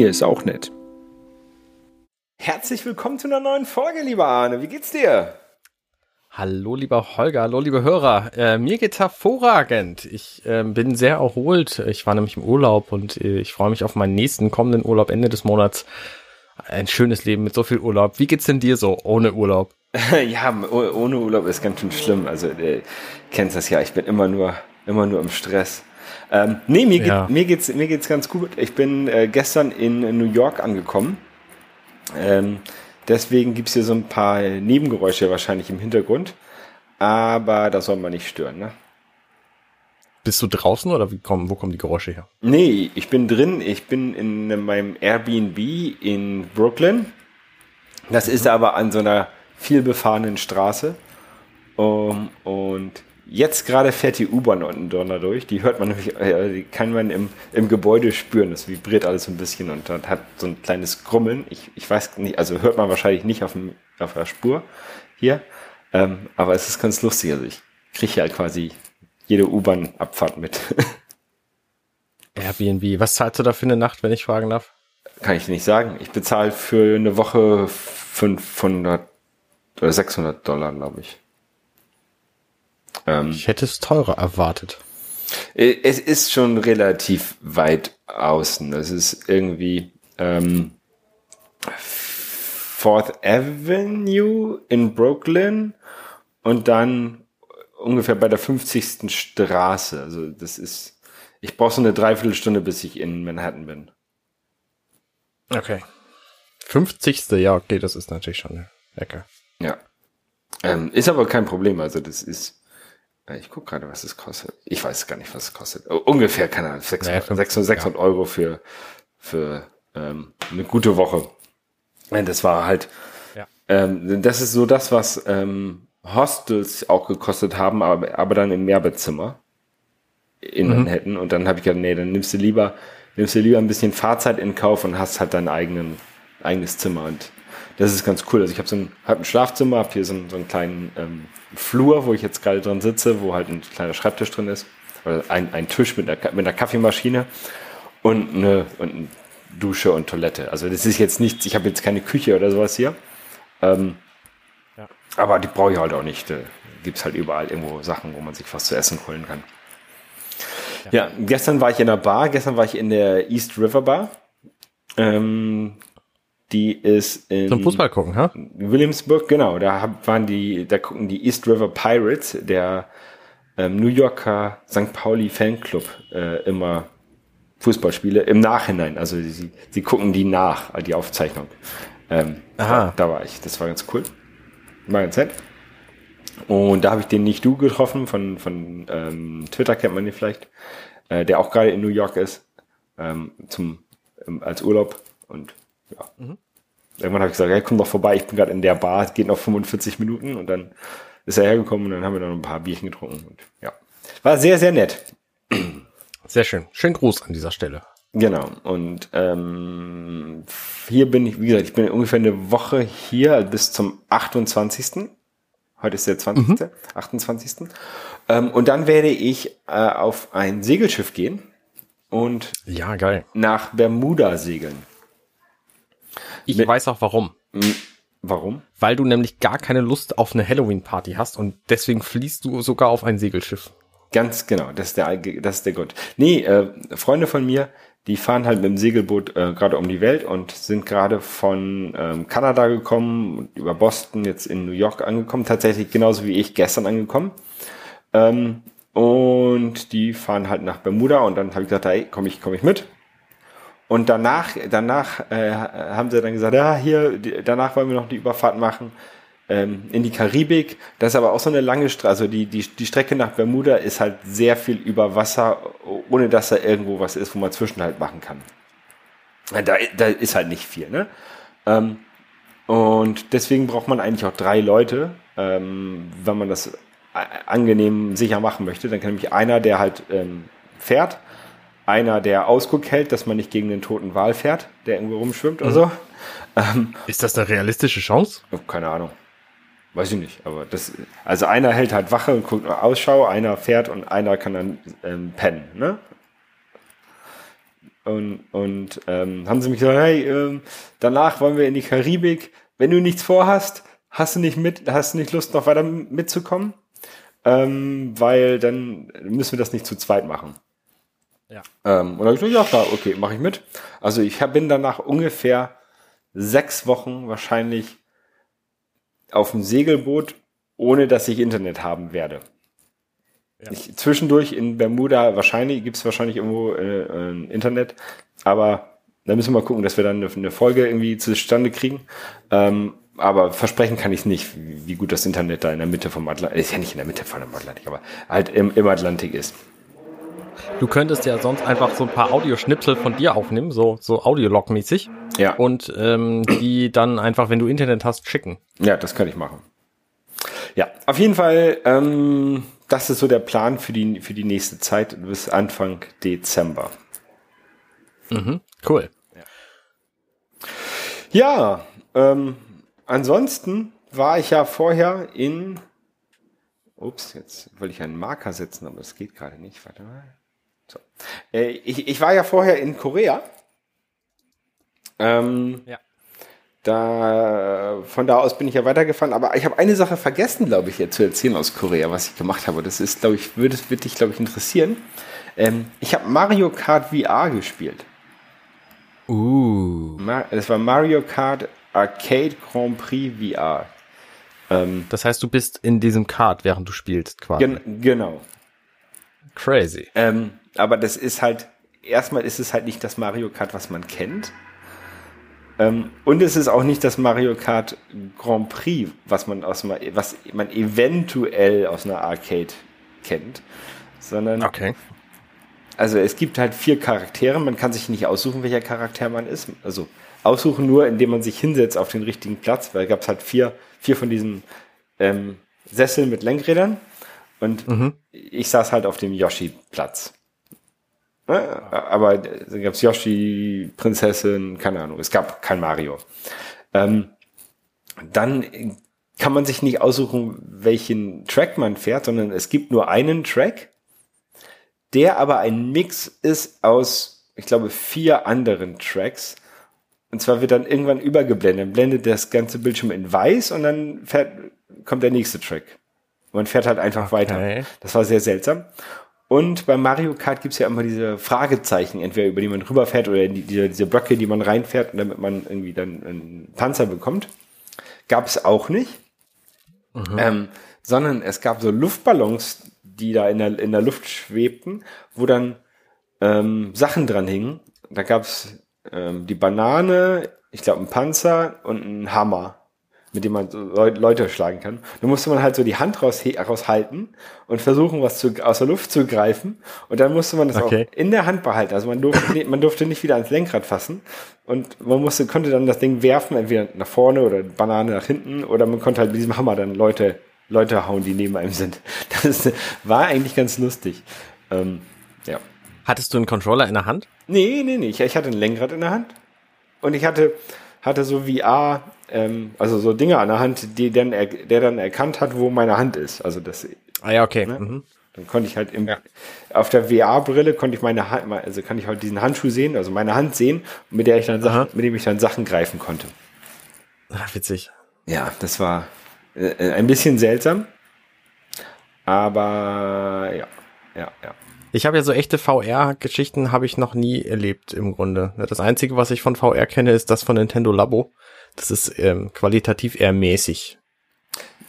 Familie ist auch nett. Herzlich willkommen zu einer neuen Folge, lieber Arne. Wie geht's dir? Hallo, lieber Holger, hallo, liebe Hörer. Äh, mir geht's hervorragend. Ich äh, bin sehr erholt. Ich war nämlich im Urlaub und äh, ich freue mich auf meinen nächsten kommenden Urlaub Ende des Monats. Ein schönes Leben mit so viel Urlaub. Wie geht's denn dir so ohne Urlaub? ja, ohne Urlaub ist ganz schön schlimm. Also, äh, kennst das ja. Ich bin immer nur, immer nur im Stress. Ähm, nee, mir, ja. geht, mir, geht's, mir geht's ganz gut. Ich bin äh, gestern in New York angekommen. Ähm, deswegen gibt's hier so ein paar Nebengeräusche wahrscheinlich im Hintergrund. Aber das soll man nicht stören, ne? Bist du draußen oder wie kommen, wo kommen die Geräusche her? Nee, ich bin drin. Ich bin in meinem Airbnb in Brooklyn. Das ist aber an so einer vielbefahrenen Straße. Um, und Jetzt gerade fährt die U-Bahn unten Donner durch. Die hört man nämlich, äh, die kann man im, im Gebäude spüren. Das vibriert alles ein bisschen und hat so ein kleines Grummeln. Ich, ich weiß nicht, also hört man wahrscheinlich nicht auf, dem, auf der Spur hier. Ähm, aber es ist ganz lustig. Also ich kriege ja quasi jede U-Bahn-Abfahrt mit. Airbnb. Was zahlst du da für eine Nacht, wenn ich fragen darf? Kann ich nicht sagen. Ich bezahle für eine Woche 500 oder 600 Dollar, glaube ich. Ähm, ich hätte es teurer erwartet. Äh, es ist schon relativ weit außen. Es ist irgendwie ähm, Fourth Avenue in Brooklyn und dann ungefähr bei der 50. Straße. Also das ist, ich brauche so eine Dreiviertelstunde, bis ich in Manhattan bin. Okay. 50. Ja, okay, das ist natürlich schon eine Ecke. Ja. Ähm, ist aber kein Problem. Also das ist ich gucke gerade, was es kostet. Ich weiß gar nicht, was es kostet. Ungefähr, keine Ahnung, 600, naja, 600, 600 ja. Euro für, für ähm, eine gute Woche. Das war halt, ja. ähm, das ist so das, was ähm, Hostels auch gekostet haben, aber, aber dann im Mehrbettzimmer in mhm. Manhattan. Und dann habe ich gedacht, nee, dann nimmst du lieber, nimmst du lieber ein bisschen Fahrzeit in Kauf und hast halt dein eigenen, eigenes Zimmer. Und das ist ganz cool. Also ich habe so ein, hab ein Schlafzimmer, habe hier so, einen, so einen kleinen ähm, Flur, wo ich jetzt gerade drin sitze, wo halt ein kleiner Schreibtisch drin ist. Oder ein, ein Tisch mit einer, mit einer Kaffeemaschine und eine, und eine Dusche und Toilette. Also das ist jetzt nichts, ich habe jetzt keine Küche oder sowas hier. Ähm, ja. Aber die brauche ich halt auch nicht. Da gibt's halt überall irgendwo Sachen, wo man sich was zu essen holen kann. Ja. ja, gestern war ich in der Bar, gestern war ich in der East River Bar. Ähm, die ist in Zum Fußball gucken, ha? Williamsburg, genau. Da waren die, da gucken die East River Pirates, der ähm, New Yorker St. Pauli Fanclub, äh, immer Fußballspiele im Nachhinein. Also sie, sie gucken die nach, die Aufzeichnung. Ähm, Aha. Da, da, war ich. Das war ganz cool. War ganz nett. Und da habe ich den nicht du getroffen, von, von ähm, Twitter kennt man ihn vielleicht, äh, der auch gerade in New York ist, ähm, zum, ähm, als Urlaub. Und ja. Mhm. Irgendwann habe ich gesagt, hey, komm doch vorbei, ich bin gerade in der Bar, es geht noch 45 Minuten und dann ist er hergekommen und dann haben wir noch ein paar Bierchen getrunken und ja. War sehr, sehr nett. Sehr schön. Schönen Gruß an dieser Stelle. Genau. Und ähm, hier bin ich, wie gesagt, ich bin ungefähr eine Woche hier bis zum 28. Heute ist der 20. Mhm. 28. Ähm, und dann werde ich äh, auf ein Segelschiff gehen und ja, geil. nach Bermuda segeln. Ich Mit, weiß auch warum. Warum? Weil du nämlich gar keine Lust auf eine Halloween-Party hast und deswegen fließt du sogar auf ein Segelschiff. Ganz genau, das ist der, das ist der Grund. Nee, äh, Freunde von mir, die fahren halt mit dem Segelboot äh, gerade um die Welt und sind gerade von ähm, Kanada gekommen und über Boston jetzt in New York angekommen, tatsächlich genauso wie ich gestern angekommen. Ähm, und die fahren halt nach Bermuda und dann habe ich gesagt, hey, komm ich, komm ich mit. Und danach, danach äh, haben sie dann gesagt, ja, hier, danach wollen wir noch die Überfahrt machen ähm, in die Karibik. Das ist aber auch so eine lange Straße. Also die, die, die Strecke nach Bermuda ist halt sehr viel über Wasser, ohne dass da irgendwo was ist, wo man Zwischenhalt machen kann. Da, da ist halt nicht viel, ne? Ähm, und deswegen braucht man eigentlich auch drei Leute, ähm, wenn man das angenehm sicher machen möchte. Dann kann nämlich einer, der halt ähm, fährt, einer, der Ausguck hält, dass man nicht gegen den toten Wal fährt, der irgendwo rumschwimmt mhm. oder so. Ähm, ist das eine realistische Chance? Oh, keine Ahnung. Weiß ich nicht, aber das, also einer hält halt Wache und guckt nach Ausschau, einer fährt und einer kann dann ähm, pennen, ne? und, und ähm, haben sie mich gesagt, hey, ähm, danach wollen wir in die Karibik. Wenn du nichts vorhast, hast du nicht mit, hast du nicht Lust, noch weiter mitzukommen? Ähm, weil dann müssen wir das nicht zu zweit machen. Ja. Ähm, und dann habe ich gesagt, ja klar, okay, mache ich mit. Also ich bin danach ungefähr sechs Wochen wahrscheinlich auf dem Segelboot, ohne dass ich Internet haben werde. Ja. Ich, zwischendurch in Bermuda wahrscheinlich gibt's wahrscheinlich irgendwo äh, äh, Internet, aber da müssen wir mal gucken, dass wir dann eine, eine Folge irgendwie zustande kriegen. Ähm, aber versprechen kann ich nicht, wie, wie, gut das Internet da in der Mitte vom Atlantik, ist ja nicht in der Mitte von dem Atlantik, aber halt im, im Atlantik ist. Du könntest ja sonst einfach so ein paar Audioschnipsel von dir aufnehmen, so, so Audiolog-mäßig. Ja. Und ähm, die dann einfach, wenn du Internet hast, schicken. Ja, das kann ich machen. Ja, auf jeden Fall, ähm, das ist so der Plan für die, für die nächste Zeit bis Anfang Dezember. Mhm, cool. Ja, ähm, ansonsten war ich ja vorher in. Ups, jetzt wollte ich einen Marker setzen, aber das geht gerade nicht. Warte mal. So. Äh, ich, ich war ja vorher in Korea. Ähm, ja. Da, von da aus bin ich ja weitergefahren, aber ich habe eine Sache vergessen, glaube ich, jetzt zu erzählen aus Korea, was ich gemacht habe. Das ist, glaube ich, würde, würde dich, glaube ich, interessieren. Ähm, ich habe Mario Kart VR gespielt. Uh. Es war Mario Kart Arcade Grand Prix VR. Ähm, das heißt, du bist in diesem Kart, während du spielst, quasi. Gen genau. Crazy. Ähm, aber das ist halt, erstmal ist es halt nicht das Mario Kart, was man kennt. Ähm, und es ist auch nicht das Mario Kart Grand Prix, was man aus was man eventuell aus einer Arcade kennt, sondern okay. Also es gibt halt vier Charaktere, man kann sich nicht aussuchen, welcher Charakter man ist. Also aussuchen nur, indem man sich hinsetzt auf den richtigen Platz, weil gab es halt vier, vier von diesen ähm, Sesseln mit Lenkrädern und mhm. ich saß halt auf dem Yoshi-Platz. Aber da gab es Yoshi, Prinzessin, keine Ahnung, es gab kein Mario. Ähm, dann kann man sich nicht aussuchen, welchen Track man fährt, sondern es gibt nur einen Track, der aber ein Mix ist aus, ich glaube, vier anderen Tracks. Und zwar wird dann irgendwann übergeblendet, dann blendet das ganze Bildschirm in weiß und dann fährt, kommt der nächste Track. Man fährt halt einfach okay. weiter. Das war sehr seltsam. Und bei Mario Kart gibt's ja immer diese Fragezeichen, entweder über die man rüberfährt oder die, diese, diese Blöcke, die man reinfährt, damit man irgendwie dann einen Panzer bekommt. Gab es auch nicht. Mhm. Ähm, sondern es gab so Luftballons, die da in der, in der Luft schwebten, wo dann ähm, Sachen dran hingen. Da gab's ähm, die Banane, ich glaube, ein Panzer und ein Hammer mit dem man Leute schlagen kann. Da musste man halt so die Hand raus, raushalten und versuchen, was zu, aus der Luft zu greifen. Und dann musste man das okay. auch in der Hand behalten. Also man durfte, man durfte nicht wieder ans Lenkrad fassen. Und man musste, konnte dann das Ding werfen, entweder nach vorne oder Banane nach hinten. Oder man konnte halt mit diesem Hammer dann Leute, Leute hauen, die neben einem sind. Das war eigentlich ganz lustig. Ähm, ja. Hattest du einen Controller in der Hand? Nee, nee, nee. Ich, ich hatte ein Lenkrad in der Hand. Und ich hatte, hatte so VR, ähm, also so Dinge an der Hand, die dann er, der dann erkannt hat, wo meine Hand ist. Also das. Ah ja, okay. Ne? Mhm. Dann konnte ich halt im, ja. auf der VR-Brille konnte ich meine Hand, also kann ich halt diesen Handschuh sehen, also meine Hand sehen, mit der ich dann Sachen, mit dem ich dann Sachen greifen konnte. Ach, witzig. Ja, das war äh, ein bisschen seltsam. Aber ja, ja, ja. Ich habe ja so echte VR-Geschichten habe ich noch nie erlebt im Grunde. Das Einzige, was ich von VR kenne, ist das von Nintendo Labo. Das ist ähm, qualitativ eher mäßig.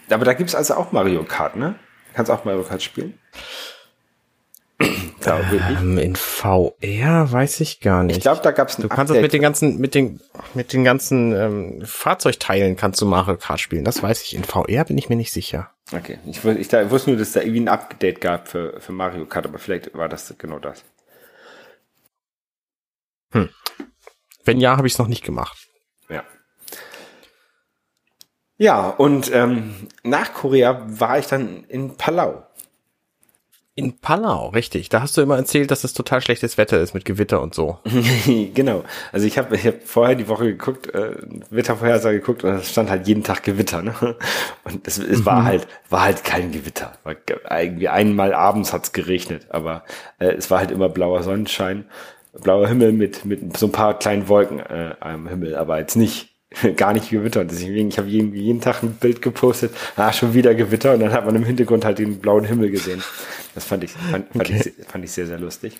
Aber da gibt's also auch Mario Kart, ne? Kannst auch Mario Kart spielen? ähm, in VR weiß ich gar nicht. Ich glaube, da gab's ein Du kannst das mit den ganzen, mit den, mit den ganzen ähm, Fahrzeugteilen kannst du Mario Kart spielen. Das weiß ich. In VR bin ich mir nicht sicher. Okay, ich, ich, ich wusste nur, dass da irgendwie ein Update gab für, für Mario Kart, aber vielleicht war das genau das. Hm. Wenn ja, habe ich es noch nicht gemacht. Ja. Ja, und ähm, nach Korea war ich dann in Palau. In Palau, richtig. Da hast du immer erzählt, dass es total schlechtes Wetter ist mit Gewitter und so. genau. Also ich habe ich hab vorher die Woche geguckt, äh, Wettervorhersage geguckt und es stand halt jeden Tag Gewitter. Ne? Und es, es war mhm. halt war halt kein Gewitter. War irgendwie einmal abends hat's geregnet, aber äh, es war halt immer blauer Sonnenschein. blauer Himmel mit, mit so ein paar kleinen Wolken äh, am Himmel, aber jetzt nicht gar nicht Gewitter. Deswegen, ich habe jeden, jeden Tag ein Bild gepostet, ah, schon wieder Gewitter und dann hat man im Hintergrund halt den blauen Himmel gesehen. Das fand ich, fand, fand okay. ich, fand ich sehr, sehr lustig.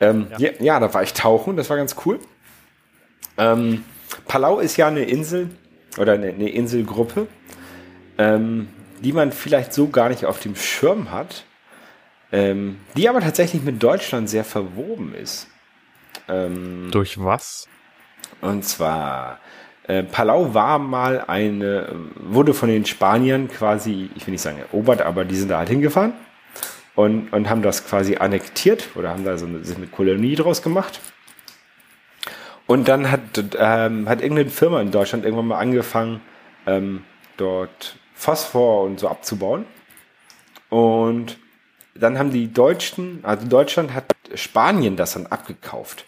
Ähm, ja. ja. Ja, da war ich tauchen, das war ganz cool. Ähm, Palau ist ja eine Insel oder eine, eine Inselgruppe, ähm, die man vielleicht so gar nicht auf dem Schirm hat, ähm, die aber tatsächlich mit Deutschland sehr verwoben ist. Ähm, Durch was? Und zwar äh, Palau war mal eine, wurde von den Spaniern quasi, ich will nicht sagen erobert, aber die sind da halt hingefahren und, und haben das quasi annektiert oder haben da so eine, eine Kolonie draus gemacht. Und dann hat, ähm, hat irgendeine Firma in Deutschland irgendwann mal angefangen, ähm, dort Phosphor und so abzubauen. Und dann haben die Deutschen, also Deutschland hat Spanien das dann abgekauft.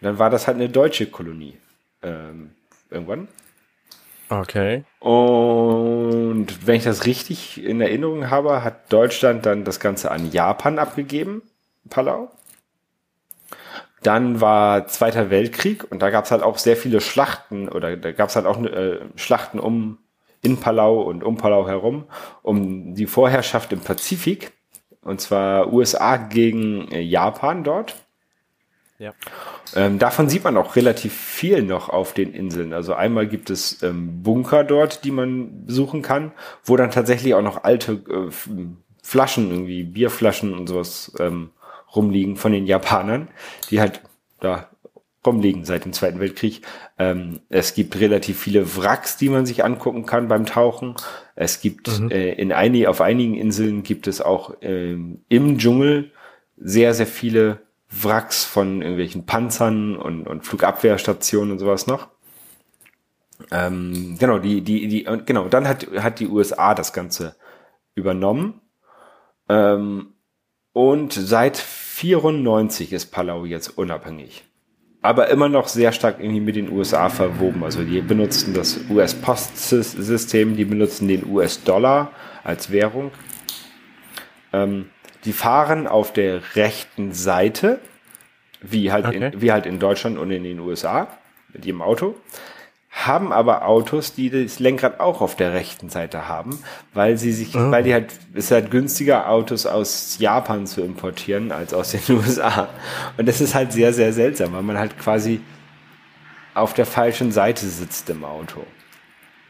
Und dann war das halt eine deutsche Kolonie. Ähm, irgendwann. Okay. Und wenn ich das richtig in Erinnerung habe, hat Deutschland dann das Ganze an Japan abgegeben, Palau. Dann war Zweiter Weltkrieg und da gab es halt auch sehr viele Schlachten oder da gab es halt auch äh, Schlachten um in Palau und um Palau herum, um die Vorherrschaft im Pazifik. Und zwar USA gegen äh, Japan dort. Ja. Ähm, davon sieht man auch relativ viel noch auf den Inseln. Also einmal gibt es ähm, Bunker dort, die man besuchen kann, wo dann tatsächlich auch noch alte äh, Flaschen, irgendwie Bierflaschen und sowas ähm, rumliegen von den Japanern, die halt da rumliegen seit dem Zweiten Weltkrieg. Ähm, es gibt relativ viele Wracks, die man sich angucken kann beim Tauchen. Es gibt mhm. äh, in einigen, auf einigen Inseln gibt es auch ähm, im Dschungel sehr, sehr viele Wracks von irgendwelchen Panzern und, und Flugabwehrstationen und sowas noch. Ähm, genau, die, die, die, genau, dann hat, hat die USA das Ganze übernommen. Ähm, und seit 94 ist Palau jetzt unabhängig. Aber immer noch sehr stark irgendwie mit den USA verwoben. Also die benutzen das US-Postsystem, die benutzen den US-Dollar als Währung. Ähm, die fahren auf der rechten Seite, wie halt, okay. in, wie halt in Deutschland und in den USA, mit jedem Auto, haben aber Autos, die das Lenkrad auch auf der rechten Seite haben, weil sie sich, oh. weil die halt, es ist halt günstiger, Autos aus Japan zu importieren als aus den USA. Und das ist halt sehr, sehr seltsam, weil man halt quasi auf der falschen Seite sitzt im Auto.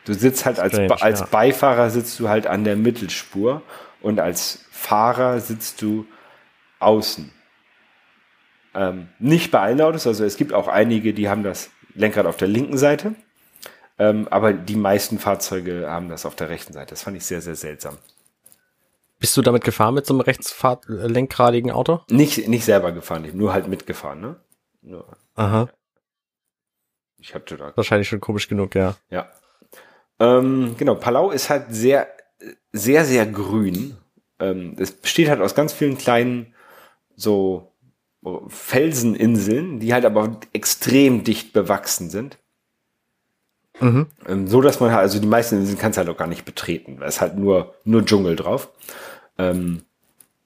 Du sitzt halt als, Strange, als ja. Beifahrer sitzt du halt an der Mittelspur und als Fahrer sitzt du außen. Ähm, nicht bei allen Autos, also es gibt auch einige, die haben das Lenkrad auf der linken Seite, ähm, aber die meisten Fahrzeuge haben das auf der rechten Seite. Das fand ich sehr, sehr seltsam. Bist du damit gefahren mit so einem rechtslenkradigen Auto? Nicht, nicht selber gefahren, nur halt mitgefahren, ne? Nur, Aha. Ich hatte da. Wahrscheinlich schon komisch genug, ja. Ja. Ähm, genau, Palau ist halt sehr, sehr, sehr grün ähm, es besteht halt aus ganz vielen kleinen so Felseninseln, die halt aber extrem dicht bewachsen sind. Mhm. Ähm, so dass man halt, also die meisten Inseln kannst du halt auch gar nicht betreten, weil es halt nur, nur Dschungel drauf. Ähm,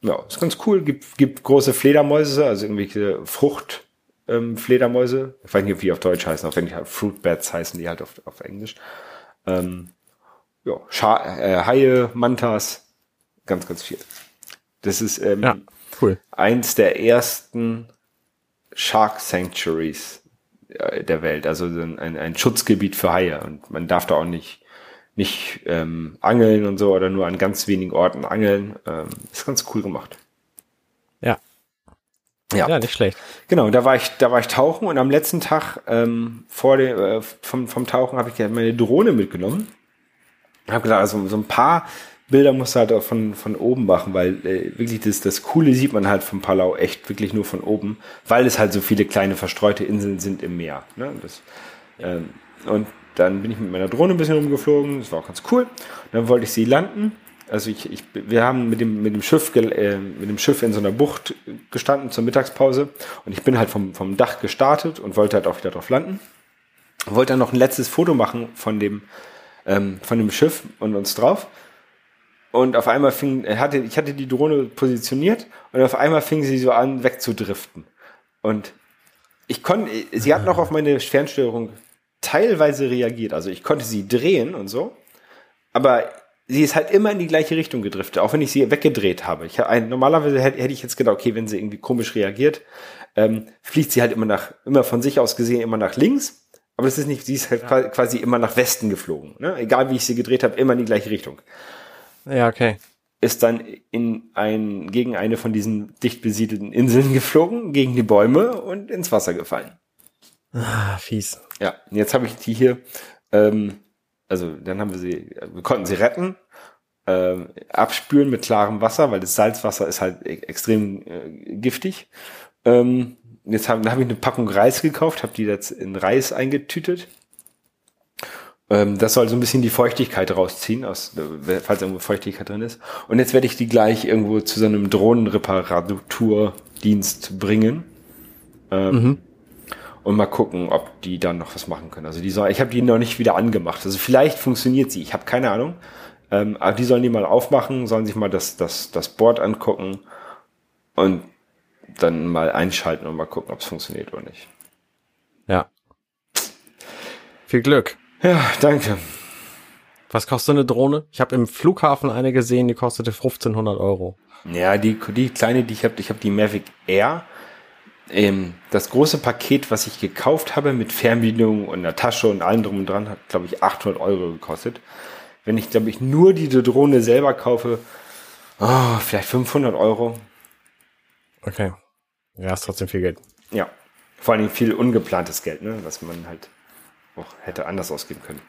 ja, ist ganz cool. Gibt, gibt große Fledermäuse, also irgendwelche Fruchtfledermäuse. Ähm, ich weiß nicht, wie die auf Deutsch heißen, auf Englisch halt Fruit Bats heißen die halt auf, auf Englisch. Ähm, ja, Scha äh, Haie, Mantas, ganz, ganz viel. Das ist ähm, ja, cool. eins der ersten Shark Sanctuaries äh, der Welt, also ein, ein Schutzgebiet für Haie. Und man darf da auch nicht, nicht ähm, angeln und so oder nur an ganz wenigen Orten angeln. Ähm, ist ganz cool gemacht. Ja. Ja. ja, nicht schlecht. Genau, da war ich, da war ich tauchen und am letzten Tag ähm, vor dem, äh, vom, vom Tauchen habe ich meine Drohne mitgenommen. Habe gedacht, also so ein paar Bilder musst du halt auch von, von oben machen, weil äh, wirklich das, das Coole sieht man halt vom Palau echt wirklich nur von oben, weil es halt so viele kleine verstreute Inseln sind im Meer. Ne? Das, ähm, und dann bin ich mit meiner Drohne ein bisschen rumgeflogen, das war auch ganz cool. dann wollte ich sie landen. Also ich, ich, wir haben mit dem, mit dem Schiff, äh, mit dem Schiff in so einer Bucht gestanden zur Mittagspause und ich bin halt vom, vom Dach gestartet und wollte halt auch wieder drauf landen. Wollte dann noch ein letztes Foto machen von dem, ähm, von dem Schiff und uns drauf. Und auf einmal fing, hatte, ich hatte die Drohne positioniert und auf einmal fing sie so an wegzudriften. Und ich konnte, sie hat noch auf meine Fernsteuerung teilweise reagiert. Also ich konnte sie drehen und so, aber sie ist halt immer in die gleiche Richtung gedriftet, auch wenn ich sie weggedreht habe. Ich, normalerweise hätte, hätte ich jetzt gedacht, okay, wenn sie irgendwie komisch reagiert, ähm, fliegt sie halt immer nach, immer von sich aus gesehen immer nach links. Aber das ist nicht, sie ist halt ja. quasi immer nach Westen geflogen. Ne? Egal wie ich sie gedreht habe, immer in die gleiche Richtung. Ja, okay. Ist dann in ein, gegen eine von diesen dicht besiedelten Inseln geflogen, gegen die Bäume und ins Wasser gefallen. Ah, fies. Ja, jetzt habe ich die hier, ähm, also dann haben wir sie, wir konnten sie retten, ähm, abspülen mit klarem Wasser, weil das Salzwasser ist halt e extrem äh, giftig. Ähm, jetzt habe hab ich eine Packung Reis gekauft, habe die jetzt in Reis eingetütet. Ähm, das soll so ein bisschen die Feuchtigkeit rausziehen, aus, falls irgendwo Feuchtigkeit drin ist. Und jetzt werde ich die gleich irgendwo zu so einem Drohnenreparaturdienst bringen. Ähm, mhm. Und mal gucken, ob die dann noch was machen können. Also die soll, ich habe die noch nicht wieder angemacht. Also vielleicht funktioniert sie, ich habe keine Ahnung. Ähm, aber die sollen die mal aufmachen, sollen sich mal das, das, das Board angucken und dann mal einschalten und mal gucken, ob es funktioniert oder nicht. Ja. Viel Glück. Ja, danke. Was kostet eine Drohne? Ich habe im Flughafen eine gesehen, die kostete 1500 Euro. Ja, die, die kleine, die ich habe, ich habe die Mavic Air. Ähm, das große Paket, was ich gekauft habe mit Fernbedienung und einer Tasche und allem drum und dran, hat, glaube ich, 800 Euro gekostet. Wenn ich, glaube ich, nur die Drohne selber kaufe, oh, vielleicht 500 Euro. Okay. Ja, ist trotzdem viel Geld. Ja. Vor allem viel ungeplantes Geld, ne? was man halt auch hätte anders ausgeben können.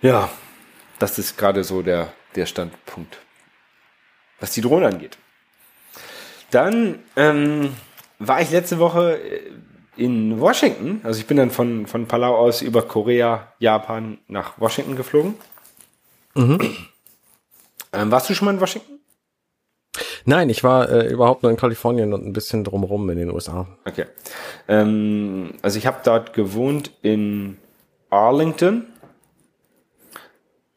Ja, das ist gerade so der, der Standpunkt, was die Drohne angeht. Dann ähm, war ich letzte Woche äh, in Washington. Also ich bin dann von, von Palau aus über Korea, Japan nach Washington geflogen. Mhm. Ähm, warst du schon mal in Washington? Nein, ich war äh, überhaupt nur in Kalifornien und ein bisschen drumherum in den USA. Okay. Ähm, also ich habe dort gewohnt in Arlington.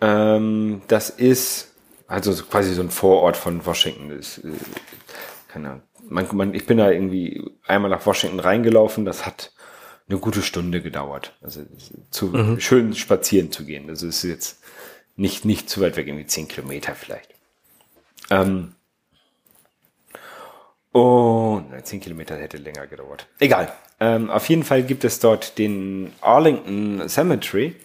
Ähm, das ist also quasi so ein Vorort von Washington. Das, äh, keine Ahnung. Man, man, ich bin da irgendwie einmal nach Washington reingelaufen. Das hat eine gute Stunde gedauert. Also zu mhm. schön spazieren zu gehen. Also es ist jetzt nicht nicht zu weit weg, irgendwie zehn Kilometer vielleicht. Ähm, und 10 Kilometer hätte länger gedauert. Egal. Ähm, auf jeden Fall gibt es dort den Arlington Cemetery.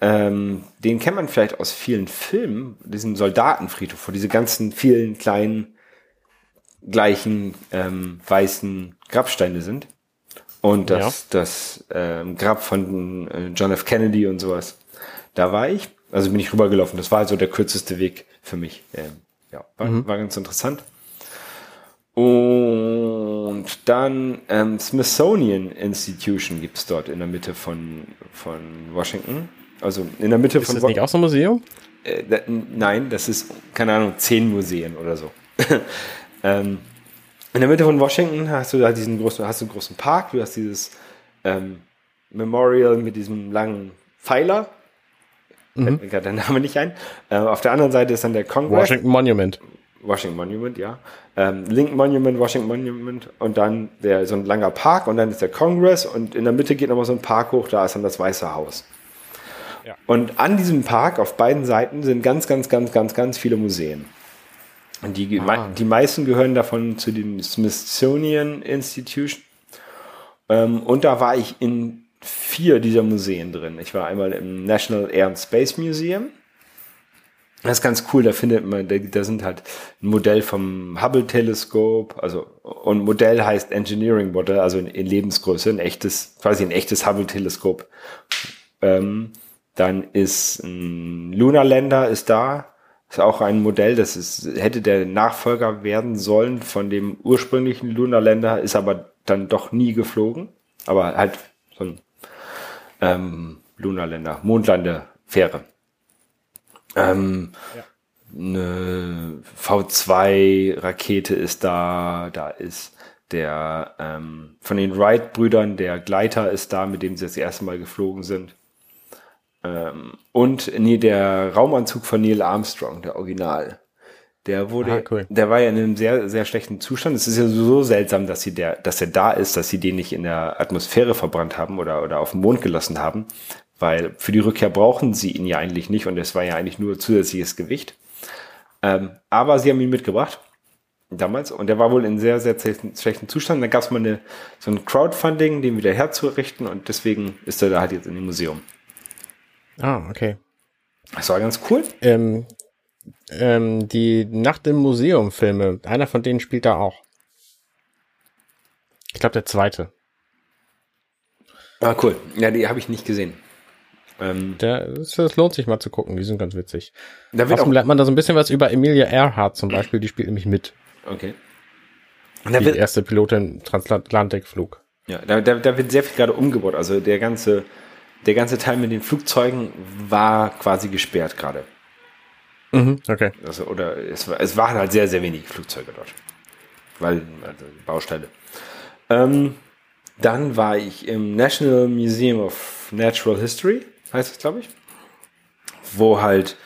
Ähm, den kennt man vielleicht aus vielen Filmen, diesen Soldatenfriedhof, wo diese ganzen vielen kleinen, gleichen, ähm, weißen Grabsteine sind. Und das, ja. das ähm, Grab von äh, John F. Kennedy und sowas. Da war ich. Also bin ich rübergelaufen. Das war also der kürzeste Weg für mich. Ähm, ja, war, mhm. war ganz interessant. Und dann ähm, Smithsonian Institution gibt's dort in der Mitte von, von Washington. Also in der Mitte ist von. Ist das nicht auch so ein Museum? Äh, da, nein, das ist, keine Ahnung, zehn Museen oder so. ähm, in der Mitte von Washington hast du da diesen großen, hast du einen großen Park, du hast dieses ähm, Memorial mit diesem langen Pfeiler. Mhm. Fällt mir gerade der Name nicht ein. Äh, auf der anderen Seite ist dann der Congress. Washington Monument. Washington Monument, ja. Ähm, Lincoln Monument, Washington Monument und dann der, so ein langer Park und dann ist der Congress und in der Mitte geht nochmal so ein Park hoch, da ist dann das Weiße Haus. Ja. Und an diesem Park auf beiden Seiten sind ganz, ganz, ganz, ganz, ganz viele Museen. Und die, ah. die meisten gehören davon zu dem Smithsonian Institution. Ähm, und da war ich in vier dieser Museen drin. Ich war einmal im National Air and Space Museum. Das ist ganz cool, da findet man, da, sind halt ein Modell vom Hubble-Teleskop, also und Modell heißt Engineering Model, also in, in Lebensgröße, ein echtes, quasi ein echtes Hubble-Teleskop. Ähm, dann ist ein Lunar Lander ist da, ist auch ein Modell, das ist, hätte der Nachfolger werden sollen von dem ursprünglichen Lunar Lander, ist aber dann doch nie geflogen, aber halt so ein ähm, Lunar Lander, Mondlandefähre. Ähm, ja. Eine V2-Rakete ist da, da ist der ähm, von den Wright-Brüdern, der Gleiter ist da, mit dem sie das erste Mal geflogen sind. Ähm, und nee, der Raumanzug von Neil Armstrong, der Original, Der wurde, ah, cool. der war ja in einem sehr, sehr schlechten Zustand. Es ist ja so seltsam, dass sie der, dass er da ist, dass sie den nicht in der Atmosphäre verbrannt haben oder, oder auf dem Mond gelassen haben. Weil für die Rückkehr brauchen sie ihn ja eigentlich nicht und es war ja eigentlich nur zusätzliches Gewicht. Ähm, aber sie haben ihn mitgebracht damals und der war wohl in sehr, sehr schlechten Zustand. Da gab es mal eine, so ein Crowdfunding, den wieder herzurichten und deswegen ist er da halt jetzt in dem Museum. Ah, okay. Das war ganz cool. Ähm, ähm, die Nacht im Museum Filme, einer von denen spielt da auch. Ich glaube, der zweite. Ah, cool. Ja, die habe ich nicht gesehen. Ähm, der, das, lohnt sich mal zu gucken, die sind ganz witzig. Da wird auch, lernt man da so ein bisschen was über Emilia Earhart zum Beispiel, die spielt nämlich mit. Okay. Und die wird, erste Pilotin Transatlantikflug. Ja, da, da, da wird sehr viel gerade umgebaut. Also der ganze, der ganze Teil mit den Flugzeugen war quasi gesperrt gerade. Mhm, okay. Also, oder es, es waren halt sehr, sehr wenig Flugzeuge dort. Weil, also Baustelle. Ähm, dann war ich im National Museum of Natural History, heißt es, glaube ich. Wo halt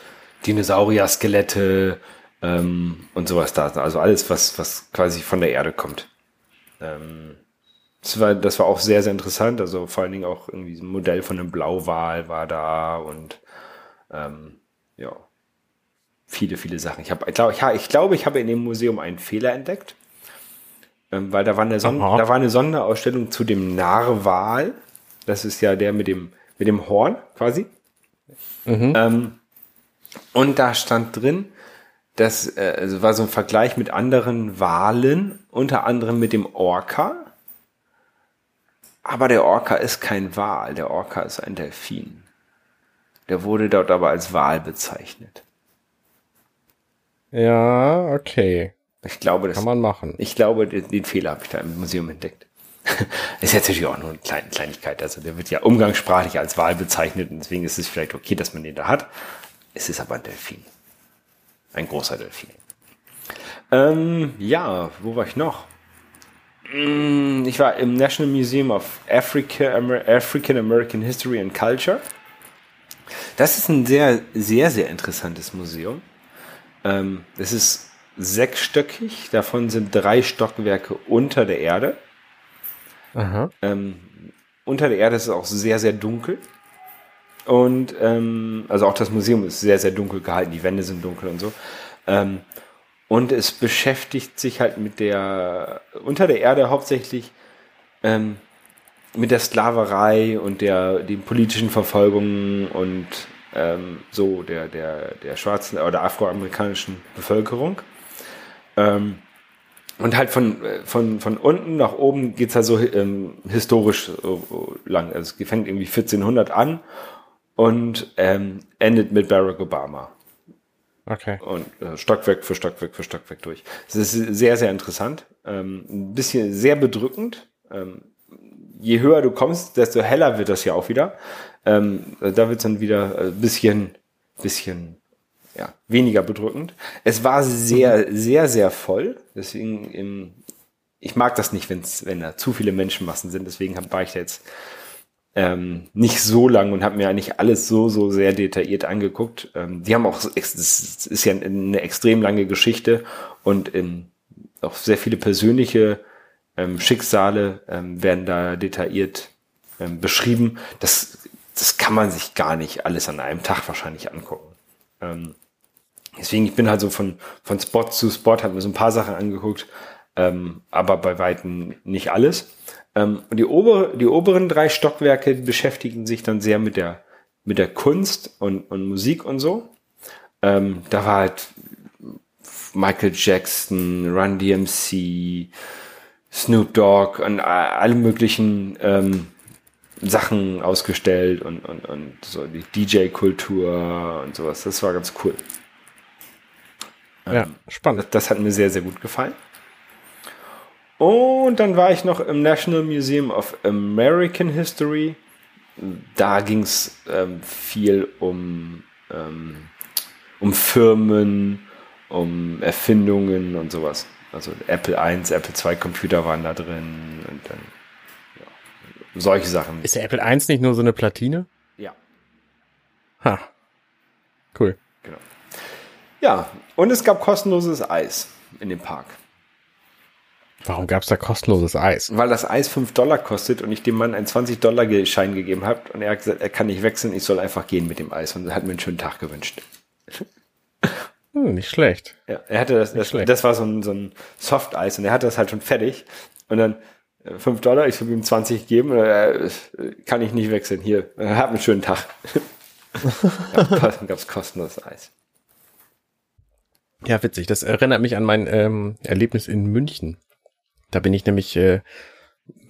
Dinosaurier-Skelette, ähm, und sowas da. Also alles, was, was quasi von der Erde kommt. Ähm, das, war, das war auch sehr, sehr interessant. Also vor allen Dingen auch irgendwie ein Modell von einem Blauwal war da und ähm, ja, viele, viele Sachen. Ich, hab, ich, glaube, ich, ich, glaube, ich habe in dem Museum einen Fehler entdeckt. Ähm, weil da war, eine Son da war eine Sonderausstellung zu dem Narwal. Das ist ja der mit dem, mit dem Horn quasi. Mhm. Ähm, und da stand drin, das äh, also war so ein Vergleich mit anderen Walen, unter anderem mit dem Orca. Aber der Orca ist kein Wal, der Orca ist ein Delfin. Der wurde dort aber als Wal bezeichnet. Ja, okay. Ich glaube, das kann man machen. Ich glaube, den, den Fehler habe ich da im Museum entdeckt. ist jetzt natürlich auch nur eine Kleinigkeit. Also der wird ja umgangssprachlich als Wal bezeichnet und deswegen ist es vielleicht okay, dass man den da hat. Es ist aber ein Delfin. Ein großer Delfin. Ähm, ja, wo war ich noch? Mm, ich war im National Museum of Africa, African American History and Culture. Das ist ein sehr, sehr, sehr interessantes Museum. Ähm, es ist sechsstöckig, davon sind drei Stockwerke unter der Erde. Ähm, unter der Erde ist es auch sehr, sehr dunkel. Und ähm, also auch das Museum ist sehr, sehr dunkel gehalten, die Wände sind dunkel und so. Ähm, und es beschäftigt sich halt mit der, unter der Erde hauptsächlich ähm, mit der Sklaverei und der, den politischen Verfolgungen und ähm, so der, der, der schwarzen oder afroamerikanischen Bevölkerung. Ähm, und halt von, von, von unten nach oben geht's halt so ähm, historisch so lang. Also es fängt irgendwie 1400 an und ähm, endet mit Barack Obama. Okay. Und äh, Stockwerk für Stockwerk für Stockwerk durch. Es ist sehr, sehr interessant. Ähm, ein bisschen sehr bedrückend. Ähm, je höher du kommst, desto heller wird das ja auch wieder. Ähm, da wird es dann wieder ein bisschen, bisschen ja, weniger bedrückend. Es war sehr, mhm. sehr, sehr voll. Deswegen, im, ich mag das nicht, wenn's, wenn da zu viele Menschenmassen sind. Deswegen war ich da jetzt ähm, nicht so lang und habe mir eigentlich alles so, so sehr detailliert angeguckt. Ähm, die haben auch, es ist ja eine extrem lange Geschichte und ähm, auch sehr viele persönliche ähm, Schicksale ähm, werden da detailliert ähm, beschrieben. Das, das kann man sich gar nicht alles an einem Tag wahrscheinlich angucken. Ähm, deswegen, ich bin halt so von, von Spot zu Spot, habe mir so ein paar Sachen angeguckt, ähm, aber bei Weitem nicht alles. Ähm, und die, obere, die oberen drei Stockwerke beschäftigen sich dann sehr mit der, mit der Kunst und, und Musik und so. Ähm, da war halt Michael Jackson, Run DMC, Snoop Dogg und alle möglichen ähm, Sachen ausgestellt und, und, und so die DJ-Kultur und sowas. Das war ganz cool. Ja, ähm, spannend. Das, das hat mir sehr, sehr gut gefallen. Und dann war ich noch im National Museum of American History. Da ging es ähm, viel um, ähm, um Firmen, um Erfindungen und sowas. Also Apple I, Apple II Computer waren da drin und dann ja, solche Sachen. Ist der Apple I nicht nur so eine Platine? Ja. Ha. Cool. Genau. Ja, und es gab kostenloses Eis in dem Park. Warum gab es da kostenloses Eis? Weil das Eis 5 Dollar kostet und ich dem Mann einen 20-Dollar-Schein gegeben habe und er hat gesagt, er kann nicht wechseln, ich soll einfach gehen mit dem Eis und er hat mir einen schönen Tag gewünscht. Hm, nicht schlecht. Ja, er hatte das, das, das war so ein, so ein Soft-Eis und er hatte das halt schon fertig und dann 5 äh, Dollar, ich habe ihm 20 gegeben, äh, kann ich nicht wechseln, hier, er hat einen schönen Tag. ja, dann gab es kostenloses Eis. Ja, witzig. Das erinnert mich an mein ähm, Erlebnis in München. Da bin ich nämlich äh,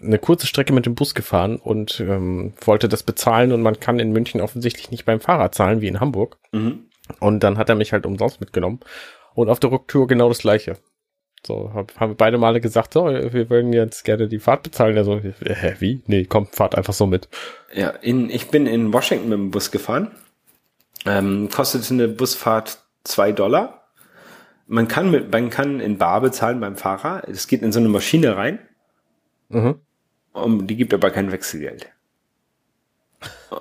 eine kurze Strecke mit dem Bus gefahren und ähm, wollte das bezahlen und man kann in München offensichtlich nicht beim Fahrer zahlen wie in Hamburg. Mhm. Und dann hat er mich halt umsonst mitgenommen. Und auf der Rücktour genau das gleiche. So, hab, haben wir beide Male gesagt, so, wir wollen jetzt gerne die Fahrt bezahlen. Er so, hä, wie? Nee, komm, fahrt einfach so mit. Ja, in, ich bin in Washington mit dem Bus gefahren. Ähm, kostete eine Busfahrt zwei Dollar man kann mit, man kann in Bar bezahlen beim Fahrer. Es geht in so eine Maschine rein. Mhm. Um, die gibt aber kein Wechselgeld.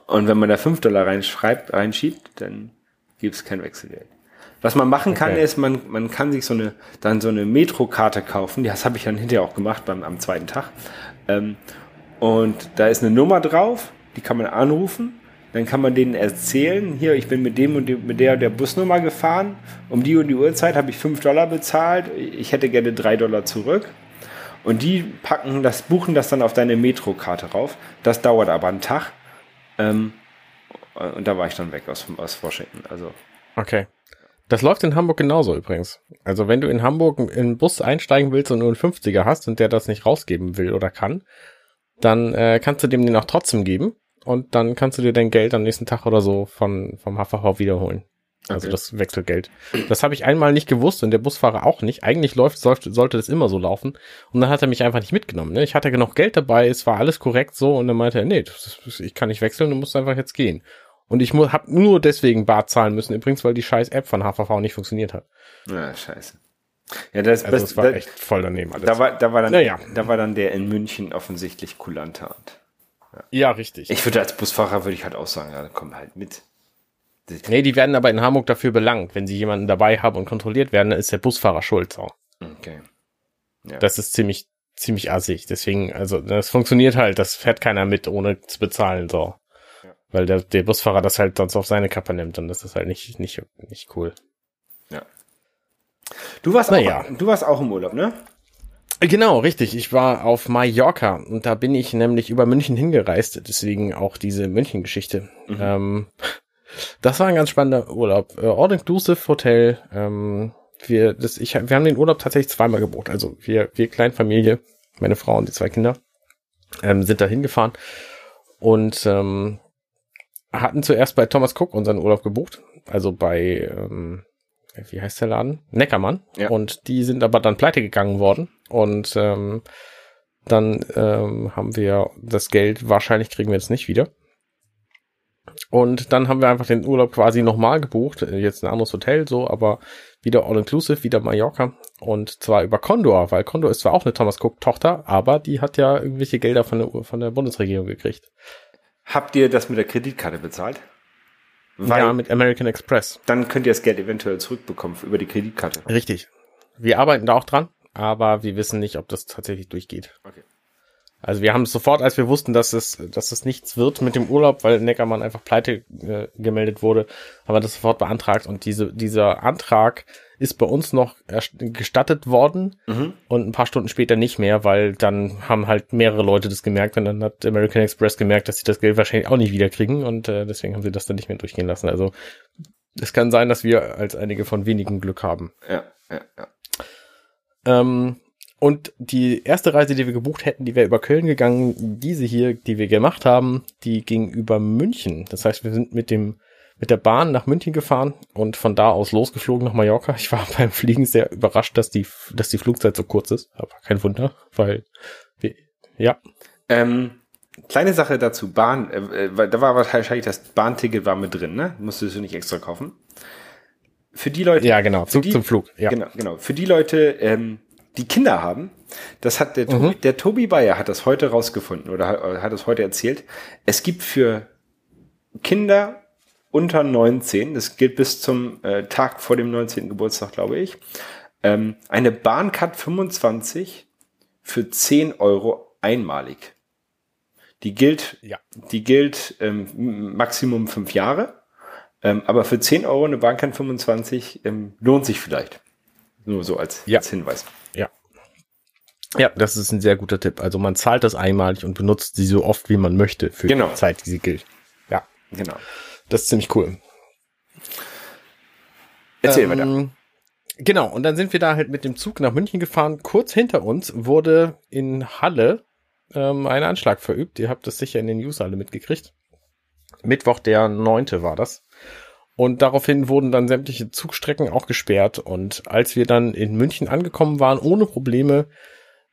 Und wenn man da fünf Dollar reinschreibt, reinschiebt, dann gibt es kein Wechselgeld. Was man machen kann, okay. ist, man, man kann sich so eine, dann so eine Metro-Karte kaufen. Das habe ich dann hinterher auch gemacht beim, am zweiten Tag. Ähm, und da ist eine Nummer drauf, die kann man anrufen dann kann man denen erzählen, hier, ich bin mit dem und dem, mit der der Busnummer gefahren. Um die und die Uhrzeit habe ich 5 Dollar bezahlt. Ich hätte gerne 3 Dollar zurück. Und die packen das, buchen das dann auf deine Metro-Karte rauf. Das dauert aber einen Tag. Ähm, und da war ich dann weg aus, aus Washington. Also. Okay. Das läuft in Hamburg genauso übrigens. Also wenn du in Hamburg in einen Bus einsteigen willst und nur einen 50er hast und der das nicht rausgeben will oder kann, dann äh, kannst du dem den auch trotzdem geben und dann kannst du dir dein Geld am nächsten Tag oder so von, vom HVV wiederholen. Also okay. das Wechselgeld. Das habe ich einmal nicht gewusst und der Busfahrer auch nicht. Eigentlich läuft, sollte, sollte das immer so laufen. Und dann hat er mich einfach nicht mitgenommen. Ne? Ich hatte genug Geld dabei, es war alles korrekt so und dann meinte er, nee, das, ich kann nicht wechseln, du musst einfach jetzt gehen. Und ich habe nur deswegen Bar zahlen müssen, übrigens, weil die scheiß App von HVV nicht funktioniert hat. Ja, scheiße. Ja, das, also das war da, echt voll daneben alles. Da war, da war dann, naja. da war dann der in München offensichtlich kulanter. Ja. Ja, richtig. Ich würde als Busfahrer würde ich halt auch sagen, ja, komm halt mit. Nee, die werden aber in Hamburg dafür belangt. Wenn sie jemanden dabei haben und kontrolliert werden, dann ist der Busfahrer schuld. So. Okay. Ja. Das ist ziemlich, ziemlich assig. Deswegen, also, das funktioniert halt. Das fährt keiner mit, ohne zu bezahlen. So. Ja. Weil der, der Busfahrer das halt sonst auf seine Kappe nimmt und das ist halt nicht, nicht, nicht cool. Ja. Du warst, auch, du warst auch im Urlaub, ne? Genau, richtig. Ich war auf Mallorca und da bin ich nämlich über München hingereist, deswegen auch diese München-Geschichte. Mhm. Ähm, das war ein ganz spannender Urlaub. Äh, All-Inclusive Hotel. Ähm, wir, das, ich, wir haben den Urlaub tatsächlich zweimal gebucht. Also wir, wir Kleinfamilie, meine Frau und die zwei Kinder, ähm, sind da hingefahren und ähm, hatten zuerst bei Thomas Cook unseren Urlaub gebucht. Also bei ähm, wie heißt der Laden? Neckermann. Ja. Und die sind aber dann pleite gegangen worden. Und ähm, dann ähm, haben wir das Geld, wahrscheinlich kriegen wir jetzt nicht wieder. Und dann haben wir einfach den Urlaub quasi nochmal gebucht. Jetzt ein anderes Hotel, so, aber wieder all-inclusive, wieder Mallorca. Und zwar über Condor, weil Condor ist zwar auch eine Thomas Cook-Tochter, aber die hat ja irgendwelche Gelder von der, von der Bundesregierung gekriegt. Habt ihr das mit der Kreditkarte bezahlt? Weil ja, mit American Express. Dann könnt ihr das Geld eventuell zurückbekommen über die Kreditkarte. Richtig. Wir arbeiten da auch dran, aber wir wissen nicht, ob das tatsächlich durchgeht. Okay. Also wir haben es sofort, als wir wussten, dass es, dass es nichts wird mit dem Urlaub, weil Neckermann einfach pleite äh, gemeldet wurde, haben wir das sofort beantragt und diese, dieser Antrag ist bei uns noch gestattet worden mhm. und ein paar Stunden später nicht mehr, weil dann haben halt mehrere Leute das gemerkt und dann hat American Express gemerkt, dass sie das Geld wahrscheinlich auch nicht wiederkriegen und äh, deswegen haben sie das dann nicht mehr durchgehen lassen. Also es kann sein, dass wir als einige von wenigen Glück haben. Ja, ja, ja. Ähm, und die erste Reise, die wir gebucht hätten, die wäre über Köln gegangen. Diese hier, die wir gemacht haben, die ging über München. Das heißt, wir sind mit dem mit der Bahn nach München gefahren und von da aus losgeflogen nach Mallorca. Ich war beim Fliegen sehr überrascht, dass die, dass die Flugzeit so kurz ist. Aber kein Wunder, weil, wir, ja. Ähm, kleine Sache dazu, Bahn, äh, äh da war wahrscheinlich das Bahnticket war mit drin, ne? Musstest du nicht extra kaufen. Für die Leute. Ja, genau, Zug die, zum Flug. Ja. Genau, genau. Für die Leute, ähm, die Kinder haben, das hat der, Tobi, mhm. der Tobi Bayer hat das heute rausgefunden oder hat, hat das heute erzählt. Es gibt für Kinder unter 19, das gilt bis zum äh, Tag vor dem 19. Geburtstag, glaube ich, ähm, eine Bahncard 25 für 10 Euro einmalig. Die gilt, ja. die gilt ähm, Maximum fünf Jahre, ähm, aber für 10 Euro eine Bahncard 25 ähm, lohnt sich vielleicht. Nur so als, ja. als Hinweis. Ja. Ja, das ist ein sehr guter Tipp. Also man zahlt das einmalig und benutzt sie so oft, wie man möchte für genau. die Zeit, die sie gilt. Ja. Genau. Das ist ziemlich cool. Erzähl ähm, weiter. Genau, und dann sind wir da halt mit dem Zug nach München gefahren. Kurz hinter uns wurde in Halle ähm, ein Anschlag verübt. Ihr habt das sicher in den News alle mitgekriegt. Mittwoch, der neunte war das. Und daraufhin wurden dann sämtliche Zugstrecken auch gesperrt. Und als wir dann in München angekommen waren, ohne Probleme,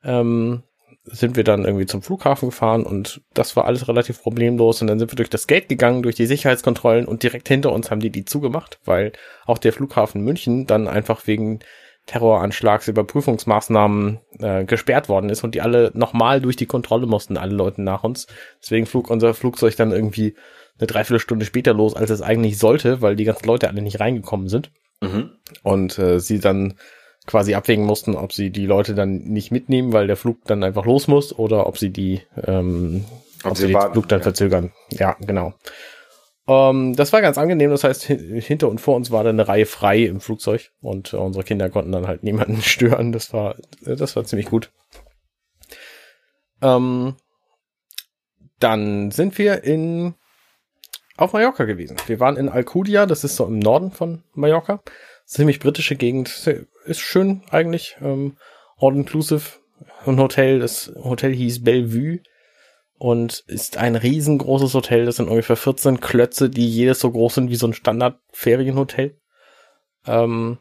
ähm, sind wir dann irgendwie zum Flughafen gefahren und das war alles relativ problemlos. Und dann sind wir durch das Gate gegangen, durch die Sicherheitskontrollen und direkt hinter uns haben die die zugemacht, weil auch der Flughafen München dann einfach wegen Terroranschlagsüberprüfungsmaßnahmen äh, gesperrt worden ist und die alle nochmal durch die Kontrolle mussten, alle Leute nach uns. Deswegen flog unser Flugzeug dann irgendwie eine Dreiviertelstunde später los, als es eigentlich sollte, weil die ganzen Leute alle nicht reingekommen sind. Mhm. Und äh, sie dann quasi abwägen mussten, ob sie die Leute dann nicht mitnehmen, weil der Flug dann einfach los muss, oder ob sie die, ähm, ob, ob sie, sie den Flug dann ja. verzögern. Ja, genau. Ähm, das war ganz angenehm. Das heißt, hinter und vor uns war dann eine Reihe frei im Flugzeug und äh, unsere Kinder konnten dann halt niemanden stören. Das war, äh, das war ziemlich gut. Ähm, dann sind wir in auf Mallorca gewesen. Wir waren in Alcudia, das ist so im Norden von Mallorca. Ziemlich britische Gegend, ist schön eigentlich. Ähm, all inclusive. Ein Hotel, das Hotel hieß Bellevue und ist ein riesengroßes Hotel. Das sind ungefähr 14 Klötze, die jedes so groß sind wie so ein Standard-Ferienhotel. Ähm,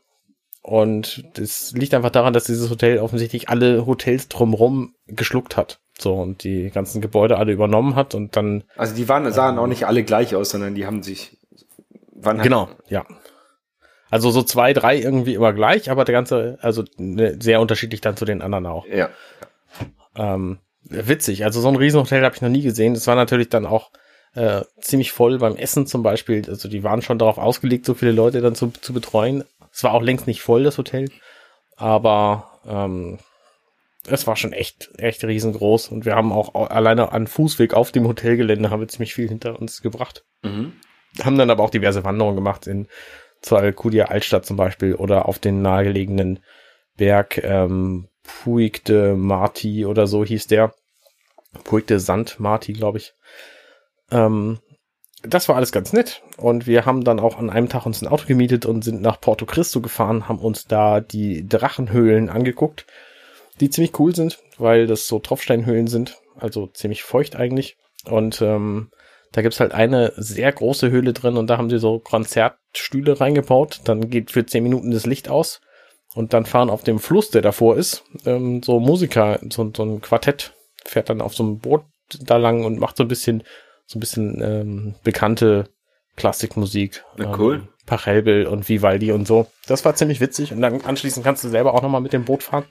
und das liegt einfach daran, dass dieses Hotel offensichtlich alle Hotels drumherum geschluckt hat. So, und die ganzen Gebäude alle übernommen hat und dann. Also die waren, sahen ähm, auch nicht alle gleich aus, sondern die haben sich, waren halt Genau, ja. Also so zwei, drei irgendwie immer gleich, aber der ganze, also ne, sehr unterschiedlich dann zu den anderen auch. Ja. Ähm, witzig. Also so ein Riesenhotel habe ich noch nie gesehen. Das war natürlich dann auch äh, ziemlich voll beim Essen zum Beispiel. Also die waren schon darauf ausgelegt, so viele Leute dann zu, zu betreuen. Es war auch längst nicht voll, das Hotel. Aber ähm, es war schon echt, echt riesengroß. Und wir haben auch alleine an Fußweg auf dem Hotelgelände haben wir ziemlich viel hinter uns gebracht. Mhm. Haben dann aber auch diverse Wanderungen gemacht in zur Alcudia Altstadt zum Beispiel oder auf den nahegelegenen Berg ähm, Puig de Marti oder so hieß der. Puig de Sand Marti, glaube ich. Ähm, das war alles ganz nett. Und wir haben dann auch an einem Tag uns ein Auto gemietet und sind nach Porto Cristo gefahren, haben uns da die Drachenhöhlen angeguckt, die ziemlich cool sind, weil das so Tropfsteinhöhlen sind, also ziemlich feucht eigentlich. Und ähm, da gibt's halt eine sehr große Höhle drin und da haben sie so Konzertstühle reingebaut. Dann geht für zehn Minuten das Licht aus und dann fahren auf dem Fluss, der davor ist, ähm, so Musiker, so, so ein Quartett fährt dann auf so einem Boot da lang und macht so ein bisschen, so ein bisschen ähm, bekannte Klassikmusik. Na cool. Ähm, Pachelbel und Vivaldi und so. Das war ziemlich witzig und dann anschließend kannst du selber auch nochmal mit dem Boot fahren.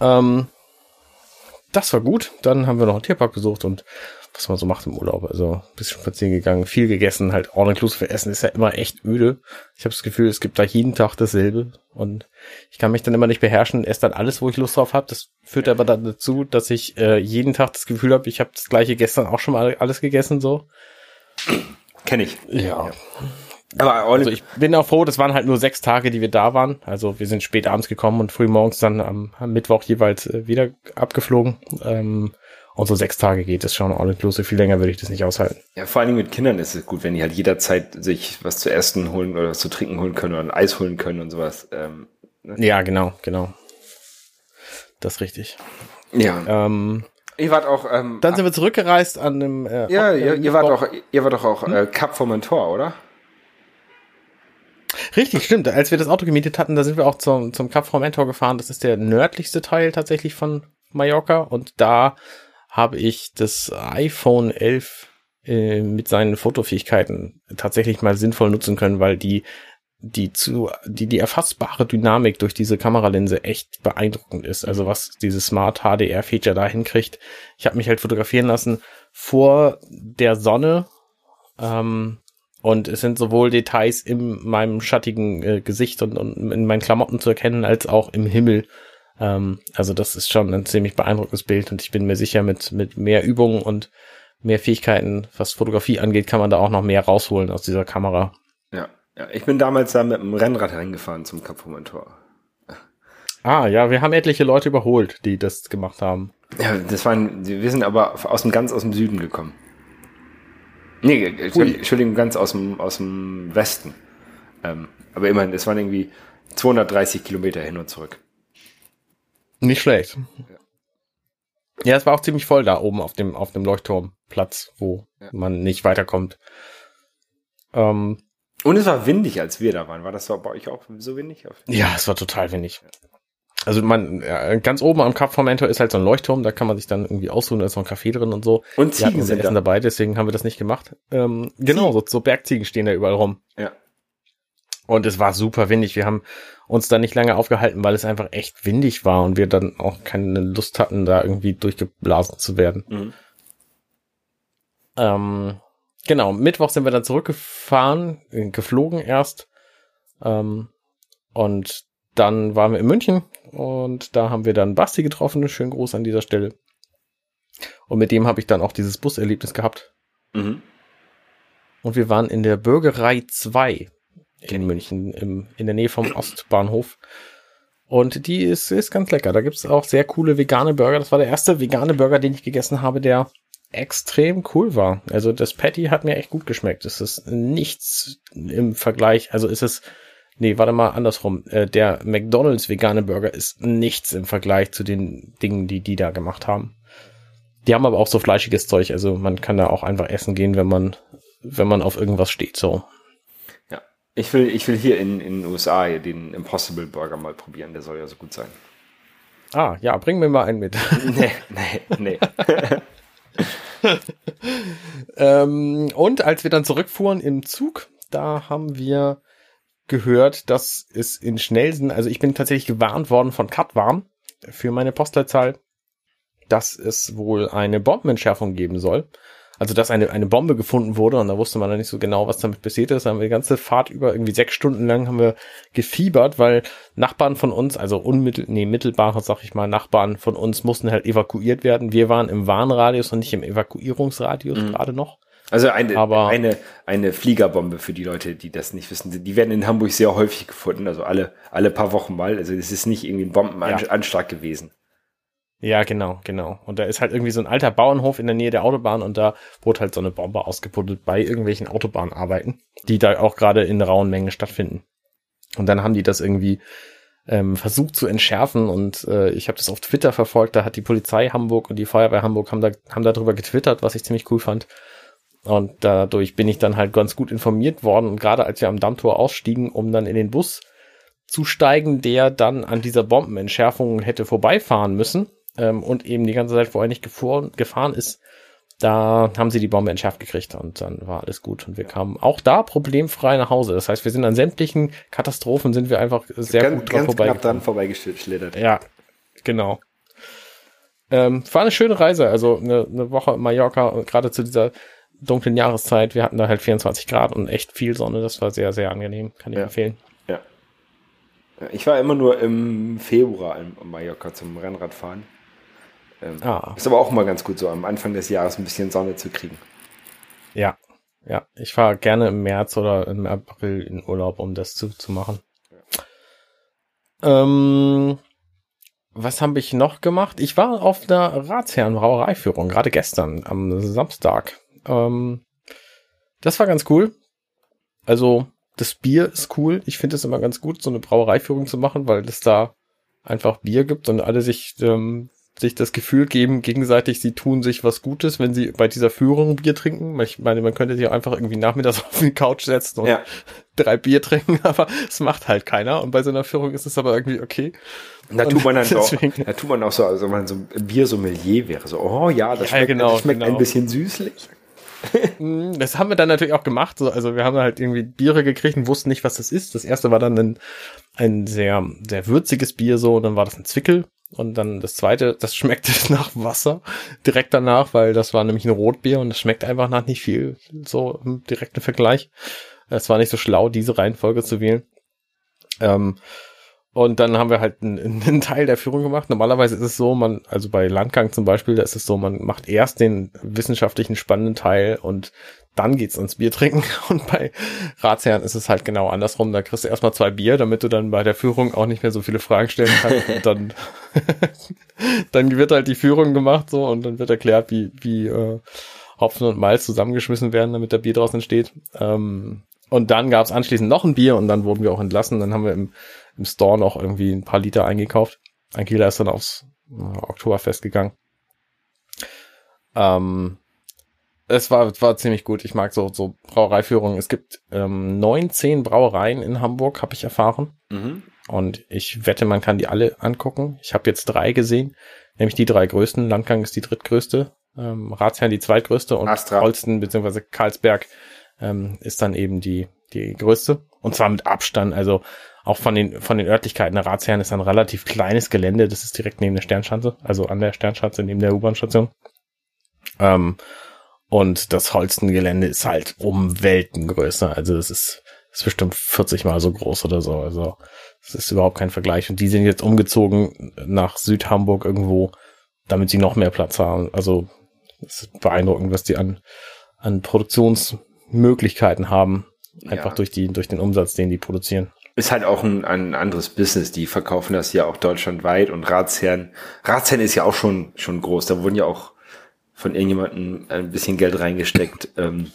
Ähm, das war gut. Dann haben wir noch einen Tierpark besucht und was man so macht im Urlaub. Also ein bisschen spazieren gegangen, viel gegessen, halt all-inclusive Essen ist ja immer echt öde. Ich habe das Gefühl, es gibt da jeden Tag dasselbe und ich kann mich dann immer nicht beherrschen, esse dann alles, wo ich Lust drauf habe. Das führt aber dann dazu, dass ich äh, jeden Tag das Gefühl habe, ich habe das gleiche gestern auch schon mal alles gegessen so. Kenn ich. Ja. ja. Aber also ich bin auch froh, das waren halt nur sechs Tage, die wir da waren. Also wir sind spät abends gekommen und früh morgens dann am, am Mittwoch jeweils äh, wieder abgeflogen. Ähm, und so sechs Tage geht es schon all inclusive. Viel länger würde ich das nicht aushalten. Ja, vor allen Dingen mit Kindern ist es gut, wenn die halt jederzeit sich was zu essen holen oder was zu trinken holen können oder ein Eis holen können und sowas. Ähm, ne? Ja, genau, genau. Das ist richtig. Ja. Ähm, ihr wart auch. Ähm, dann sind wir zurückgereist an dem. Äh, ja, ihr, ihr wart auch. Ihr wart doch auch hm? äh, Cap Formentor, oder? Richtig, stimmt. Als wir das Auto gemietet hatten, da sind wir auch zum, zum Cap Formentor gefahren. Das ist der nördlichste Teil tatsächlich von Mallorca. Und da habe ich das iPhone 11 äh, mit seinen Fotofähigkeiten tatsächlich mal sinnvoll nutzen können, weil die die zu die die erfassbare Dynamik durch diese Kameralinse echt beeindruckend ist. Also was dieses Smart HDR Feature da hinkriegt. Ich habe mich halt fotografieren lassen vor der Sonne Ähm, und es sind sowohl Details in meinem schattigen äh, Gesicht und, und in meinen Klamotten zu erkennen, als auch im Himmel. Ähm, also das ist schon ein ziemlich beeindruckendes Bild und ich bin mir sicher, mit, mit mehr Übungen und mehr Fähigkeiten, was Fotografie angeht, kann man da auch noch mehr rausholen aus dieser Kamera. Ja, ja. ich bin damals da mit dem Rennrad reingefahren zum Kap Tor. Ah, ja, wir haben etliche Leute überholt, die das gemacht haben. Ja, das waren, wir sind aber aus dem ganz aus dem Süden gekommen. Nee, Entschuldigung, ganz aus dem, aus dem Westen. Ähm, aber immerhin, es waren irgendwie 230 Kilometer hin und zurück. Nicht schlecht. Ja. ja, es war auch ziemlich voll da oben auf dem, auf dem Leuchtturmplatz, wo ja. man nicht weiterkommt. Ähm, und es war windig, als wir da waren. War das bei euch auch so windig? Ja, es war total windig. Ja. Also man, ja, ganz oben am Kap Mentor ist halt so ein Leuchtturm, da kann man sich dann irgendwie ausruhen, da ist noch ein Café drin und so. Und Ziegen sind Essen da. dabei, deswegen haben wir das nicht gemacht. Ähm, genau, so, so Bergziegen stehen da überall rum. Ja. Und es war super windig. Wir haben uns da nicht lange aufgehalten, weil es einfach echt windig war und wir dann auch keine Lust hatten, da irgendwie durchgeblasen zu werden. Mhm. Ähm, genau, Mittwoch sind wir dann zurückgefahren, äh, geflogen erst. Ähm, und dann waren wir in München und da haben wir dann Basti getroffen. Schönen Gruß an dieser Stelle. Und mit dem habe ich dann auch dieses Buserlebnis gehabt. Mhm. Und wir waren in der Bürgerei 2 in München, im, in der Nähe vom Ostbahnhof. Und die ist, ist ganz lecker. Da gibt's auch sehr coole vegane Burger. Das war der erste vegane Burger, den ich gegessen habe, der extrem cool war. Also das Patty hat mir echt gut geschmeckt. Es ist nichts im Vergleich. Also es ist Nee, warte mal, andersrum. Äh, der McDonalds vegane Burger ist nichts im Vergleich zu den Dingen, die die da gemacht haben. Die haben aber auch so fleischiges Zeug, also man kann da auch einfach essen gehen, wenn man, wenn man auf irgendwas steht, so. Ja, ich will, ich will hier in, in den USA den Impossible Burger mal probieren, der soll ja so gut sein. Ah, ja, bring mir mal einen mit. nee, nee, nee. ähm, und als wir dann zurückfuhren im Zug, da haben wir gehört, dass es in Schnellsen, also ich bin tatsächlich gewarnt worden von Katwarn für meine Postleitzahl, dass es wohl eine Bombenentschärfung geben soll. Also, dass eine, eine Bombe gefunden wurde und da wusste man dann nicht so genau, was damit passiert ist. Da haben wir die ganze Fahrt über irgendwie sechs Stunden lang haben wir gefiebert, weil Nachbarn von uns, also unmittel, nee, mittelbare, sag ich mal, Nachbarn von uns mussten halt evakuiert werden. Wir waren im Warnradius und nicht im Evakuierungsradius mhm. gerade noch. Also eine, Aber eine, eine Fliegerbombe für die Leute, die das nicht wissen. Die werden in Hamburg sehr häufig gefunden, also alle, alle paar Wochen mal. Also es ist nicht irgendwie ein Bombenanschlag ja. gewesen. Ja, genau, genau. Und da ist halt irgendwie so ein alter Bauernhof in der Nähe der Autobahn und da wurde halt so eine Bombe ausgebuddelt bei irgendwelchen Autobahnarbeiten, die da auch gerade in rauen Mengen stattfinden. Und dann haben die das irgendwie ähm, versucht zu entschärfen und äh, ich habe das auf Twitter verfolgt, da hat die Polizei Hamburg und die Feuerwehr Hamburg haben da haben darüber getwittert, was ich ziemlich cool fand. Und dadurch bin ich dann halt ganz gut informiert worden. Und gerade als wir am Dammtor ausstiegen, um dann in den Bus zu steigen, der dann an dieser Bombenentschärfung hätte vorbeifahren müssen ähm, und eben die ganze Zeit vorher nicht gefahren, gefahren ist, da haben sie die Bombe entschärft gekriegt und dann war alles gut und wir kamen auch da problemfrei nach Hause. Das heißt, wir sind an sämtlichen Katastrophen sind wir einfach sehr ganz, gut dran vorbei. Knapp dann vorbeigeschlittert. Ja, genau. Ähm, war eine schöne Reise, also eine, eine Woche in Mallorca, gerade zu dieser dunklen Jahreszeit. Wir hatten da halt 24 Grad und echt viel Sonne. Das war sehr, sehr angenehm. Kann ich ja. empfehlen. Ja. Ich war immer nur im Februar in Mallorca zum Rennradfahren. Ähm, ah. Ist aber auch mal ganz gut, so am Anfang des Jahres ein bisschen Sonne zu kriegen. Ja, ja. Ich fahre gerne im März oder im April in Urlaub, um das zu, zu machen. Ja. Ähm, was habe ich noch gemacht? Ich war auf einer Ratsherren-Brauereiführung, gerade gestern, am Samstag. Ähm, das war ganz cool. Also, das Bier ist cool. Ich finde es immer ganz gut, so eine Brauereiführung zu machen, weil es da einfach Bier gibt und alle sich, ähm, sich das Gefühl geben, gegenseitig, sie tun sich was Gutes, wenn sie bei dieser Führung Bier trinken. Ich meine, man könnte sich einfach irgendwie nachmittags auf die Couch setzen und ja. drei Bier trinken, aber es macht halt keiner. Und bei so einer Führung ist es aber irgendwie okay. Da tut man dann auch, da tut man auch so, also wenn man so ein Bier-Sommelier wäre, so, oh ja, das schmeckt, ja, genau, das schmeckt genau. ein bisschen süßlich. Mm, das haben wir dann natürlich auch gemacht. also wir haben halt irgendwie Biere gekriegt und wussten nicht, was das ist. Das erste war dann ein, ein sehr, sehr würziges Bier so, und dann war das ein Zwickel. Und dann das zweite, das schmeckte nach Wasser direkt danach, weil das war nämlich ein Rotbier und es schmeckt einfach nach nicht viel, so im direkten Vergleich. Es war nicht so schlau, diese Reihenfolge zu wählen. Ähm, und dann haben wir halt einen, einen, Teil der Führung gemacht. Normalerweise ist es so, man, also bei Landgang zum Beispiel, da ist es so, man macht erst den wissenschaftlichen spannenden Teil und dann geht's ans Bier trinken. Und bei Ratsherren ist es halt genau andersrum. Da kriegst du erstmal zwei Bier, damit du dann bei der Führung auch nicht mehr so viele Fragen stellen kannst. Und dann, dann wird halt die Führung gemacht so und dann wird erklärt, wie, wie äh, Hopfen und Malz zusammengeschmissen werden, damit der Bier draußen entsteht. Ähm, und dann gab's anschließend noch ein Bier und dann wurden wir auch entlassen. Dann haben wir im, im Store noch irgendwie ein paar Liter eingekauft. Angela ist dann aufs äh, Oktoberfest gegangen. Ähm, es war, war ziemlich gut. Ich mag so, so Brauereiführungen. Es gibt ähm, 19 Brauereien in Hamburg, habe ich erfahren. Mhm. Und ich wette, man kann die alle angucken. Ich habe jetzt drei gesehen, nämlich die drei größten. Landgang ist die drittgrößte, ähm, Ratsherrn die zweitgrößte und Astra. Holsten bzw. Karlsberg ähm, ist dann eben die, die größte. Und zwar mit Abstand, also auch von den, von den Örtlichkeiten. Der Ratsherrn ist ein relativ kleines Gelände, das ist direkt neben der Sternschanze, also an der Sternschanze, neben der U-Bahn-Station. Ähm, und das Holstengelände ist halt um Welten größer. Also es ist, ist bestimmt 40 mal so groß oder so. Also es ist überhaupt kein Vergleich. Und die sind jetzt umgezogen nach Südhamburg irgendwo, damit sie noch mehr Platz haben. Also es ist beeindruckend, was die an, an Produktionsmöglichkeiten haben. Einfach ja. durch die, durch den Umsatz, den die produzieren. Ist halt auch ein, ein anderes Business. Die verkaufen das ja auch deutschlandweit und Ratsherren. Ratsherren ist ja auch schon, schon groß. Da wurden ja auch von irgendjemandem ein bisschen Geld reingesteckt. ähm,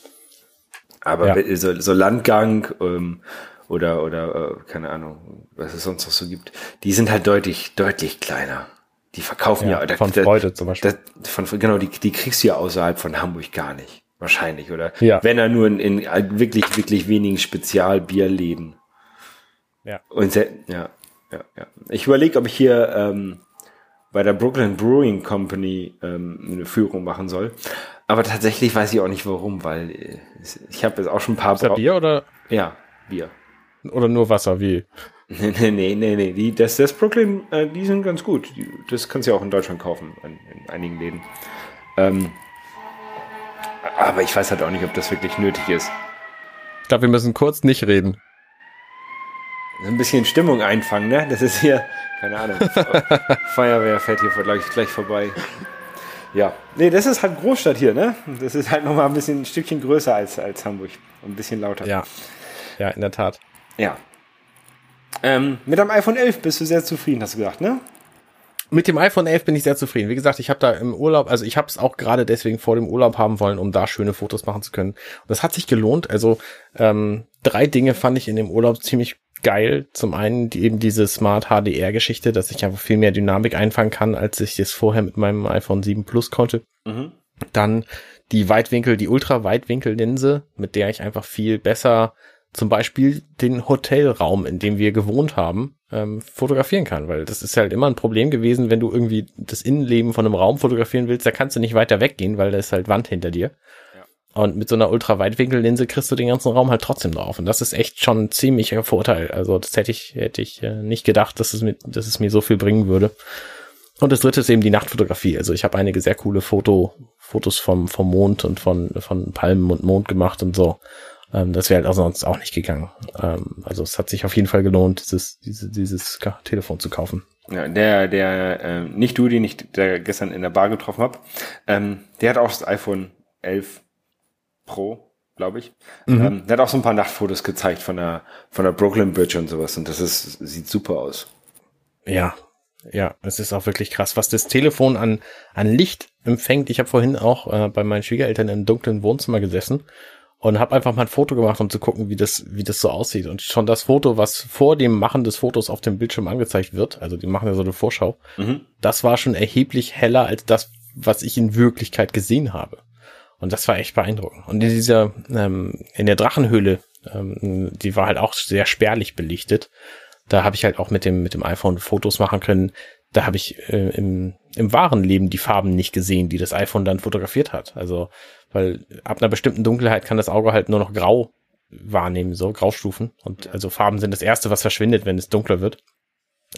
aber ja. so, so Landgang ähm, oder oder äh, keine Ahnung, was es sonst noch so gibt, die sind halt deutlich deutlich kleiner. Die verkaufen ja, ja von da, Freude zum Beispiel. Da, von, genau, die, die kriegst du ja außerhalb von Hamburg gar nicht. Wahrscheinlich, oder? Ja. Wenn er nur in, in wirklich, wirklich wenigen Spezialbierläden. Ja. Und ja, ja, ja. Ich überlege, ob ich hier ähm, bei der Brooklyn Brewing Company ähm, eine Führung machen soll. Aber tatsächlich weiß ich auch nicht warum, weil äh, ich habe jetzt auch schon ein paar. Ist das Bier oder? Ja, Bier. Oder nur Wasser, wie? Nee, nee, nee, nee, nee. Die, das, das Brooklyn, äh, die sind ganz gut. Die, das kannst du ja auch in Deutschland kaufen, in, in einigen Läden. Ähm, aber ich weiß halt auch nicht, ob das wirklich nötig ist. Ich glaube, wir müssen kurz nicht reden. Ein bisschen Stimmung einfangen, ne? Das ist hier, keine Ahnung. Feuerwehr fährt hier gleich, gleich vorbei. Ja, nee, das ist halt Großstadt hier, ne? Das ist halt nochmal ein bisschen ein Stückchen größer als, als Hamburg und ein bisschen lauter. Ja, ja, in der Tat. Ja. Ähm, mit dem iPhone 11 bist du sehr zufrieden, hast du gesagt, ne? Mit dem iPhone 11 bin ich sehr zufrieden. Wie gesagt, ich habe da im Urlaub, also ich habe es auch gerade deswegen vor dem Urlaub haben wollen, um da schöne Fotos machen zu können. Und das hat sich gelohnt. Also ähm, drei Dinge fand ich in dem Urlaub ziemlich geil. Zum einen die, eben diese Smart HDR-Geschichte, dass ich einfach viel mehr Dynamik einfangen kann, als ich es vorher mit meinem iPhone 7 Plus konnte. Mhm. Dann die Weitwinkel, die Ultra-Weitwinkel-Linse, mit der ich einfach viel besser zum Beispiel den Hotelraum, in dem wir gewohnt haben, ähm, fotografieren kann, weil das ist halt immer ein Problem gewesen, wenn du irgendwie das Innenleben von einem Raum fotografieren willst, da kannst du nicht weiter weggehen, weil da ist halt Wand hinter dir. Und mit so einer Ultraweitwinkellinse kriegst du den ganzen Raum halt trotzdem drauf. Und das ist echt schon ein ziemlicher Vorteil. Also das hätte ich, hätte ich äh, nicht gedacht, dass es, mir, dass es mir so viel bringen würde. Und das dritte ist eben die Nachtfotografie. Also ich habe einige sehr coole Foto, Fotos vom, vom Mond und von, von Palmen und Mond gemacht und so. Ähm, das wäre halt auch sonst auch nicht gegangen. Ähm, also es hat sich auf jeden Fall gelohnt, dieses, dieses, dieses Telefon zu kaufen. Ja, der, der, äh, nicht du, den ich der gestern in der Bar getroffen habe, ähm, der hat auch das iPhone 11 Pro, glaube ich. Mhm. Ähm, der hat auch so ein paar Nachtfotos gezeigt von der, von der Brooklyn Bridge und sowas und das ist, sieht super aus. Ja, ja, es ist auch wirklich krass, was das Telefon an, an Licht empfängt. Ich habe vorhin auch äh, bei meinen Schwiegereltern im dunklen Wohnzimmer gesessen und habe einfach mal ein Foto gemacht, um zu gucken, wie das, wie das so aussieht. Und schon das Foto, was vor dem Machen des Fotos auf dem Bildschirm angezeigt wird, also die machen ja so eine Vorschau, mhm. das war schon erheblich heller als das, was ich in Wirklichkeit gesehen habe. Und das war echt beeindruckend. Und in dieser, ähm, in der Drachenhöhle, ähm, die war halt auch sehr spärlich belichtet. Da habe ich halt auch mit dem, mit dem iPhone Fotos machen können. Da habe ich äh, im, im wahren Leben die Farben nicht gesehen, die das iPhone dann fotografiert hat. Also, weil ab einer bestimmten Dunkelheit kann das Auge halt nur noch grau wahrnehmen, so Graustufen. Und also Farben sind das erste, was verschwindet, wenn es dunkler wird.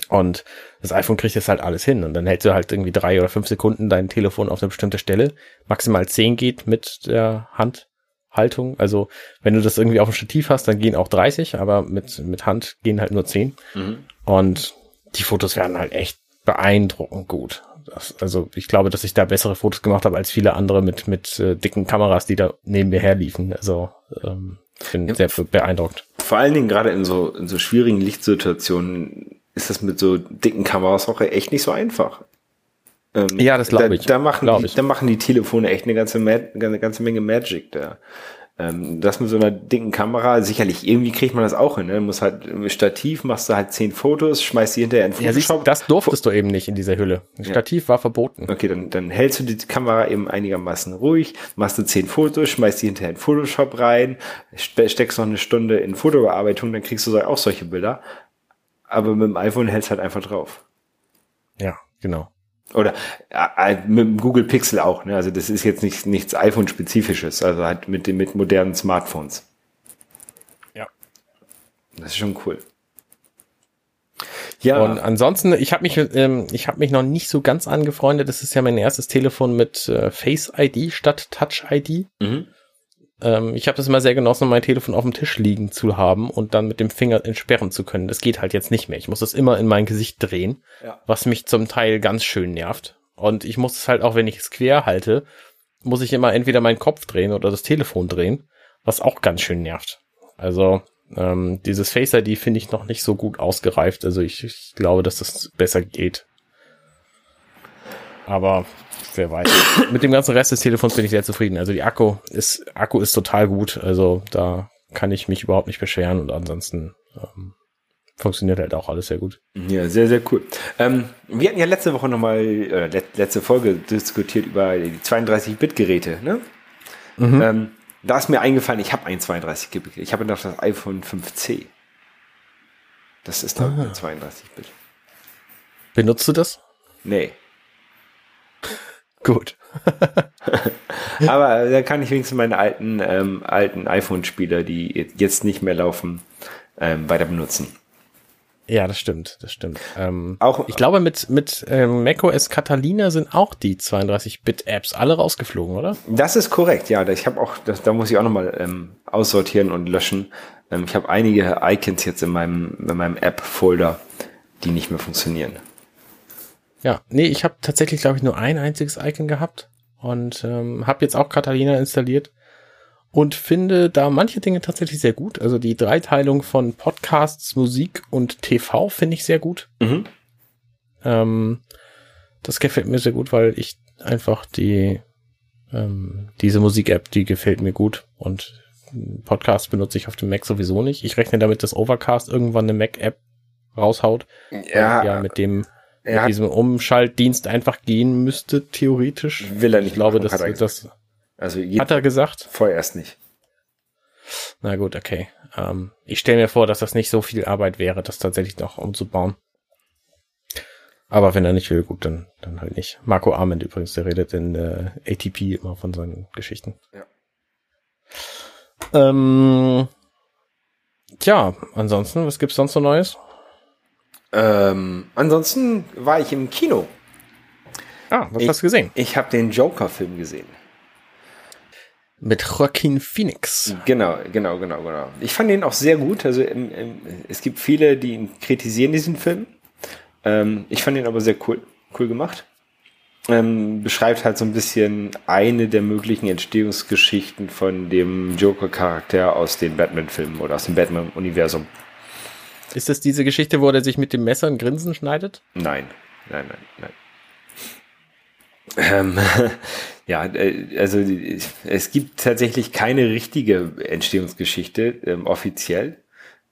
Und das iPhone kriegt jetzt halt alles hin. Und dann hältst du halt irgendwie drei oder fünf Sekunden dein Telefon auf eine bestimmte Stelle. Maximal zehn geht mit der Handhaltung. Also wenn du das irgendwie auf dem Stativ hast, dann gehen auch 30, aber mit, mit Hand gehen halt nur zehn. Mhm. Und die Fotos werden halt echt beeindruckend gut. Das, also ich glaube, dass ich da bessere Fotos gemacht habe als viele andere mit, mit äh, dicken Kameras, die da neben mir herliefen. Also ähm, bin ja, sehr beeindruckt. Vor allen Dingen gerade in so, in so schwierigen Lichtsituationen ist das mit so dicken Kameras auch echt nicht so einfach. Ähm, ja, das glaube ich. Da machen, die, da machen die Telefone echt eine ganze, eine ganze Menge Magic da. Ähm, das mit so einer dicken Kamera, sicherlich, irgendwie kriegt man das auch hin. Ne? Muss halt mit Stativ machst du halt zehn Fotos, schmeißt die hinterher in Photoshop. Ja, das durftest du eben nicht in dieser Hülle. Stativ ja. war verboten. Okay, dann, dann hältst du die Kamera eben einigermaßen ruhig, machst du zehn Fotos, schmeißt die hinterher in Photoshop rein, steckst noch eine Stunde in Fotobearbeitung, dann kriegst du auch solche Bilder. Aber mit dem iPhone hältst halt einfach drauf. Ja, genau. Oder äh, mit dem Google Pixel auch, ne? Also das ist jetzt nicht, nichts iPhone-spezifisches, also halt mit, mit modernen Smartphones. Ja. Das ist schon cool. Ja. Und ansonsten, ich habe mich, ähm, ich habe mich noch nicht so ganz angefreundet. Das ist ja mein erstes Telefon mit äh, Face ID statt Touch ID. Mhm. Ähm, ich habe das immer sehr genossen, mein Telefon auf dem Tisch liegen zu haben und dann mit dem Finger entsperren zu können. Das geht halt jetzt nicht mehr. Ich muss das immer in mein Gesicht drehen, ja. was mich zum Teil ganz schön nervt. Und ich muss es halt auch, wenn ich es quer halte, muss ich immer entweder meinen Kopf drehen oder das Telefon drehen, was auch ganz schön nervt. Also ähm, dieses Face ID finde ich noch nicht so gut ausgereift. Also ich, ich glaube, dass das besser geht. Aber wer weiß. Mit dem ganzen Rest des Telefons bin ich sehr zufrieden. Also die Akku ist, Akku ist total gut. Also da kann ich mich überhaupt nicht beschweren und ansonsten ähm, funktioniert halt auch alles sehr gut. Ja, sehr, sehr cool. Ähm, wir hatten ja letzte Woche nochmal, äh, letzte Folge diskutiert über die 32-Bit-Geräte, ne? Mhm. Ähm, da ist mir eingefallen, ich habe ein 32-Bit. Ich habe noch das iPhone 5C. Das ist doch ah. 32-Bit. Benutzt du das? Nee. Gut. Aber da kann ich wenigstens meine alten, ähm, alten iPhone-Spieler, die jetzt nicht mehr laufen, ähm, weiter benutzen. Ja, das stimmt, das stimmt. Ähm, auch, ich glaube, mit, mit ähm, macOS Catalina sind auch die 32-Bit-Apps alle rausgeflogen, oder? Das ist korrekt, ja. Ich habe auch, das, da muss ich auch nochmal ähm, aussortieren und löschen. Ähm, ich habe einige Icons jetzt in meinem, in meinem App-Folder, die nicht mehr funktionieren. Ja, nee, ich habe tatsächlich, glaube ich, nur ein einziges Icon gehabt und ähm, habe jetzt auch Catalina installiert und finde da manche Dinge tatsächlich sehr gut. Also die Dreiteilung von Podcasts, Musik und TV finde ich sehr gut. Mhm. Ähm, das gefällt mir sehr gut, weil ich einfach die ähm, diese Musik-App, die gefällt mir gut und Podcast benutze ich auf dem Mac sowieso nicht. Ich rechne damit, dass Overcast irgendwann eine Mac-App raushaut. Ja, ja mit dem er mit diesem Umschaltdienst einfach gehen müsste, theoretisch. Will er nicht. Ich glaube, machen, das, das also hat er gesagt. Vorerst nicht. Na gut, okay. Ähm, ich stelle mir vor, dass das nicht so viel Arbeit wäre, das tatsächlich noch umzubauen. Aber wenn er nicht will, gut, dann, dann halt nicht. Marco Arment übrigens, der redet in äh, ATP immer von seinen Geschichten. Ja. Ähm, tja, ansonsten, was gibt's sonst so Neues? Ähm, ansonsten war ich im Kino. Ah, was ich, hast du gesehen? Ich habe den Joker-Film gesehen. Mit Joaquin Phoenix. Genau, genau, genau, genau. Ich fand den auch sehr gut. Also im, im, es gibt viele, die ihn kritisieren, diesen Film. Ähm, ich fand ihn aber sehr cool, cool gemacht. Ähm, beschreibt halt so ein bisschen eine der möglichen Entstehungsgeschichten von dem Joker-Charakter aus den Batman-Filmen oder aus dem Batman-Universum. Ist das diese Geschichte, wo er sich mit dem Messer ein Grinsen schneidet? Nein, nein, nein, nein. Ähm, ja, äh, also es gibt tatsächlich keine richtige Entstehungsgeschichte ähm, offiziell.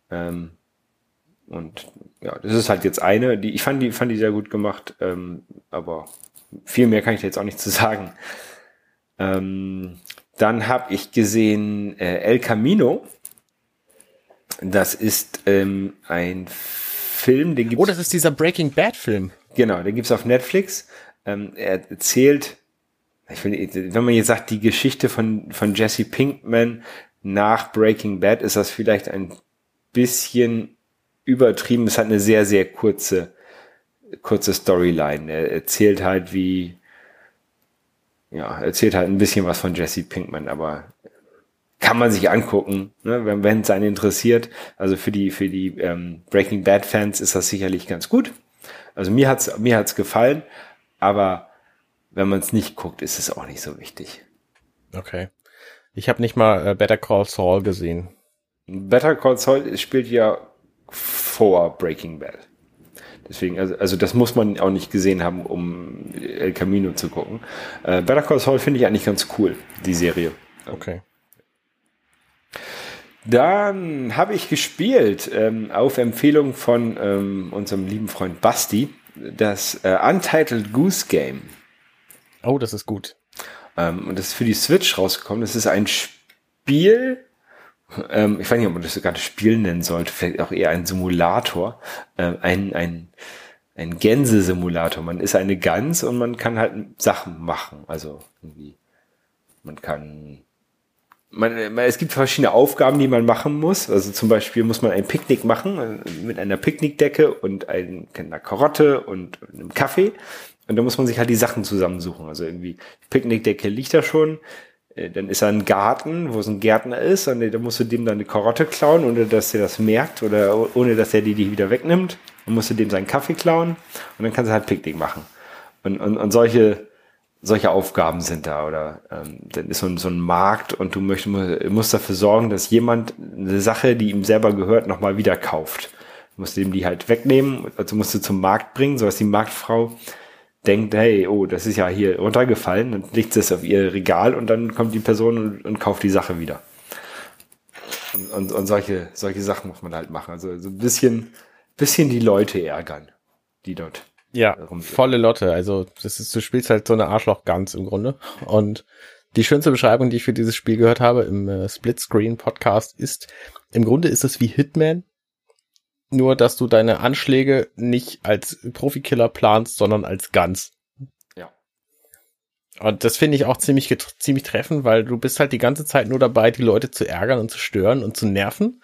Ähm, und ja, das ist halt jetzt eine, die ich fand die fand die sehr gut gemacht, ähm, aber viel mehr kann ich da jetzt auch nicht zu sagen. Ähm, dann habe ich gesehen äh, El Camino. Das ist ähm, ein Film, den gibt's. Oh, das ist dieser Breaking Bad Film. Genau, den gibt's auf Netflix. Ähm, er erzählt, ich finde, wenn man jetzt sagt, die Geschichte von, von Jesse Pinkman nach Breaking Bad, ist das vielleicht ein bisschen übertrieben. Es hat eine sehr, sehr kurze, kurze Storyline. Er erzählt halt wie, ja, erzählt halt ein bisschen was von Jesse Pinkman, aber kann man sich angucken, ne, wenn es einen interessiert. Also für die für die ähm, Breaking Bad Fans ist das sicherlich ganz gut. Also mir hat's mir hat's gefallen, aber wenn man es nicht guckt, ist es auch nicht so wichtig. Okay. Ich habe nicht mal äh, Better Call Saul gesehen. Better Call Saul spielt ja vor Breaking Bad. Deswegen, also, also das muss man auch nicht gesehen haben, um El Camino zu gucken. Äh, Better Call Saul finde ich eigentlich ganz cool, die Serie. Okay. Dann habe ich gespielt, ähm, auf Empfehlung von ähm, unserem lieben Freund Basti, das äh, Untitled Goose Game. Oh, das ist gut. Ähm, und das ist für die Switch rausgekommen. Das ist ein Spiel, ähm, ich weiß nicht, ob man das sogar das Spiel nennen sollte, vielleicht auch eher ein Simulator, äh, ein, ein, ein Gänsesimulator. Man ist eine Gans und man kann halt Sachen machen. Also irgendwie, man kann, man, es gibt verschiedene Aufgaben, die man machen muss. Also zum Beispiel muss man ein Picknick machen äh, mit einer Picknickdecke und ein, einer Karotte und einem Kaffee. Und da muss man sich halt die Sachen zusammensuchen. Also irgendwie, Picknickdecke liegt da schon, äh, dann ist da ein Garten, wo es ein Gärtner ist, und da musst du dem dann eine Karotte klauen, ohne dass er das merkt oder ohne dass er die, die wieder wegnimmt. Dann musst du dem seinen Kaffee klauen und dann kannst du halt Picknick machen. Und, und, und solche, solche Aufgaben sind da oder ähm, dann ist so ein, so ein Markt und du möchtest, musst dafür sorgen, dass jemand eine Sache, die ihm selber gehört, nochmal wieder kauft. Du musst ihm die halt wegnehmen, also musst du zum Markt bringen, so dass die Marktfrau denkt, hey, oh, das ist ja hier runtergefallen, dann legt sie es auf ihr Regal und dann kommt die Person und, und kauft die Sache wieder. Und, und, und solche, solche Sachen muss man halt machen. Also so ein bisschen, bisschen die Leute ärgern, die dort. Ja, volle Lotte. Also das ist, du spielst halt so eine Arschloch-Gans im Grunde. Und die schönste Beschreibung, die ich für dieses Spiel gehört habe im äh, Split-Screen-Podcast ist, im Grunde ist es wie Hitman, nur dass du deine Anschläge nicht als Profikiller planst, sondern als Guns. Ja. Und das finde ich auch ziemlich, ziemlich treffend, weil du bist halt die ganze Zeit nur dabei, die Leute zu ärgern und zu stören und zu nerven.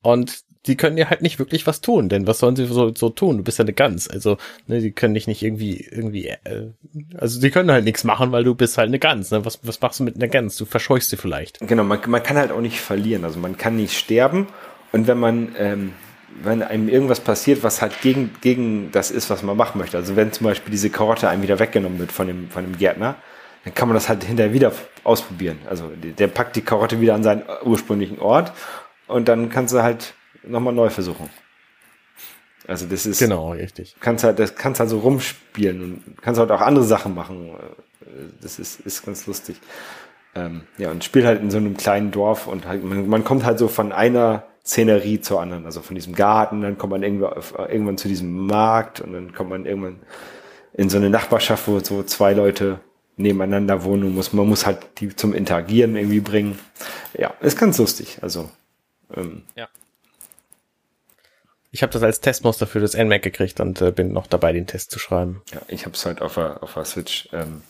Und die können dir halt nicht wirklich was tun, denn was sollen sie so, so tun? Du bist ja eine Gans. Also, ne, die können dich nicht irgendwie, irgendwie, äh, also die können halt nichts machen, weil du bist halt eine Gans. Ne? Was, was machst du mit einer Gans? Du verscheuchst sie vielleicht. Genau, man, man kann halt auch nicht verlieren. Also man kann nicht sterben. Und wenn man, ähm, wenn einem irgendwas passiert, was halt gegen, gegen das ist, was man machen möchte. Also wenn zum Beispiel diese Karotte einem wieder weggenommen wird von dem, von dem Gärtner, dann kann man das halt hinterher wieder ausprobieren. Also der packt die Karotte wieder an seinen ursprünglichen Ort und dann kannst du halt nochmal neu versuchen. Also das ist genau richtig. Kannst halt, das kannst halt so rumspielen und kannst halt auch andere Sachen machen. Das ist ist ganz lustig. Ähm, ja und spielt halt in so einem kleinen Dorf und halt man, man kommt halt so von einer Szenerie zur anderen. Also von diesem Garten, dann kommt man irgendwann, irgendwann zu diesem Markt und dann kommt man irgendwann in so eine Nachbarschaft, wo so zwei Leute nebeneinander wohnen muss. Man muss halt die zum Interagieren irgendwie bringen. Ja, ist ganz lustig. Also ähm, ja. Ich habe das als Testmuster für das NMAC gekriegt und äh, bin noch dabei, den Test zu schreiben. Ja, ich habe es halt auf der, auf der Switch ähm,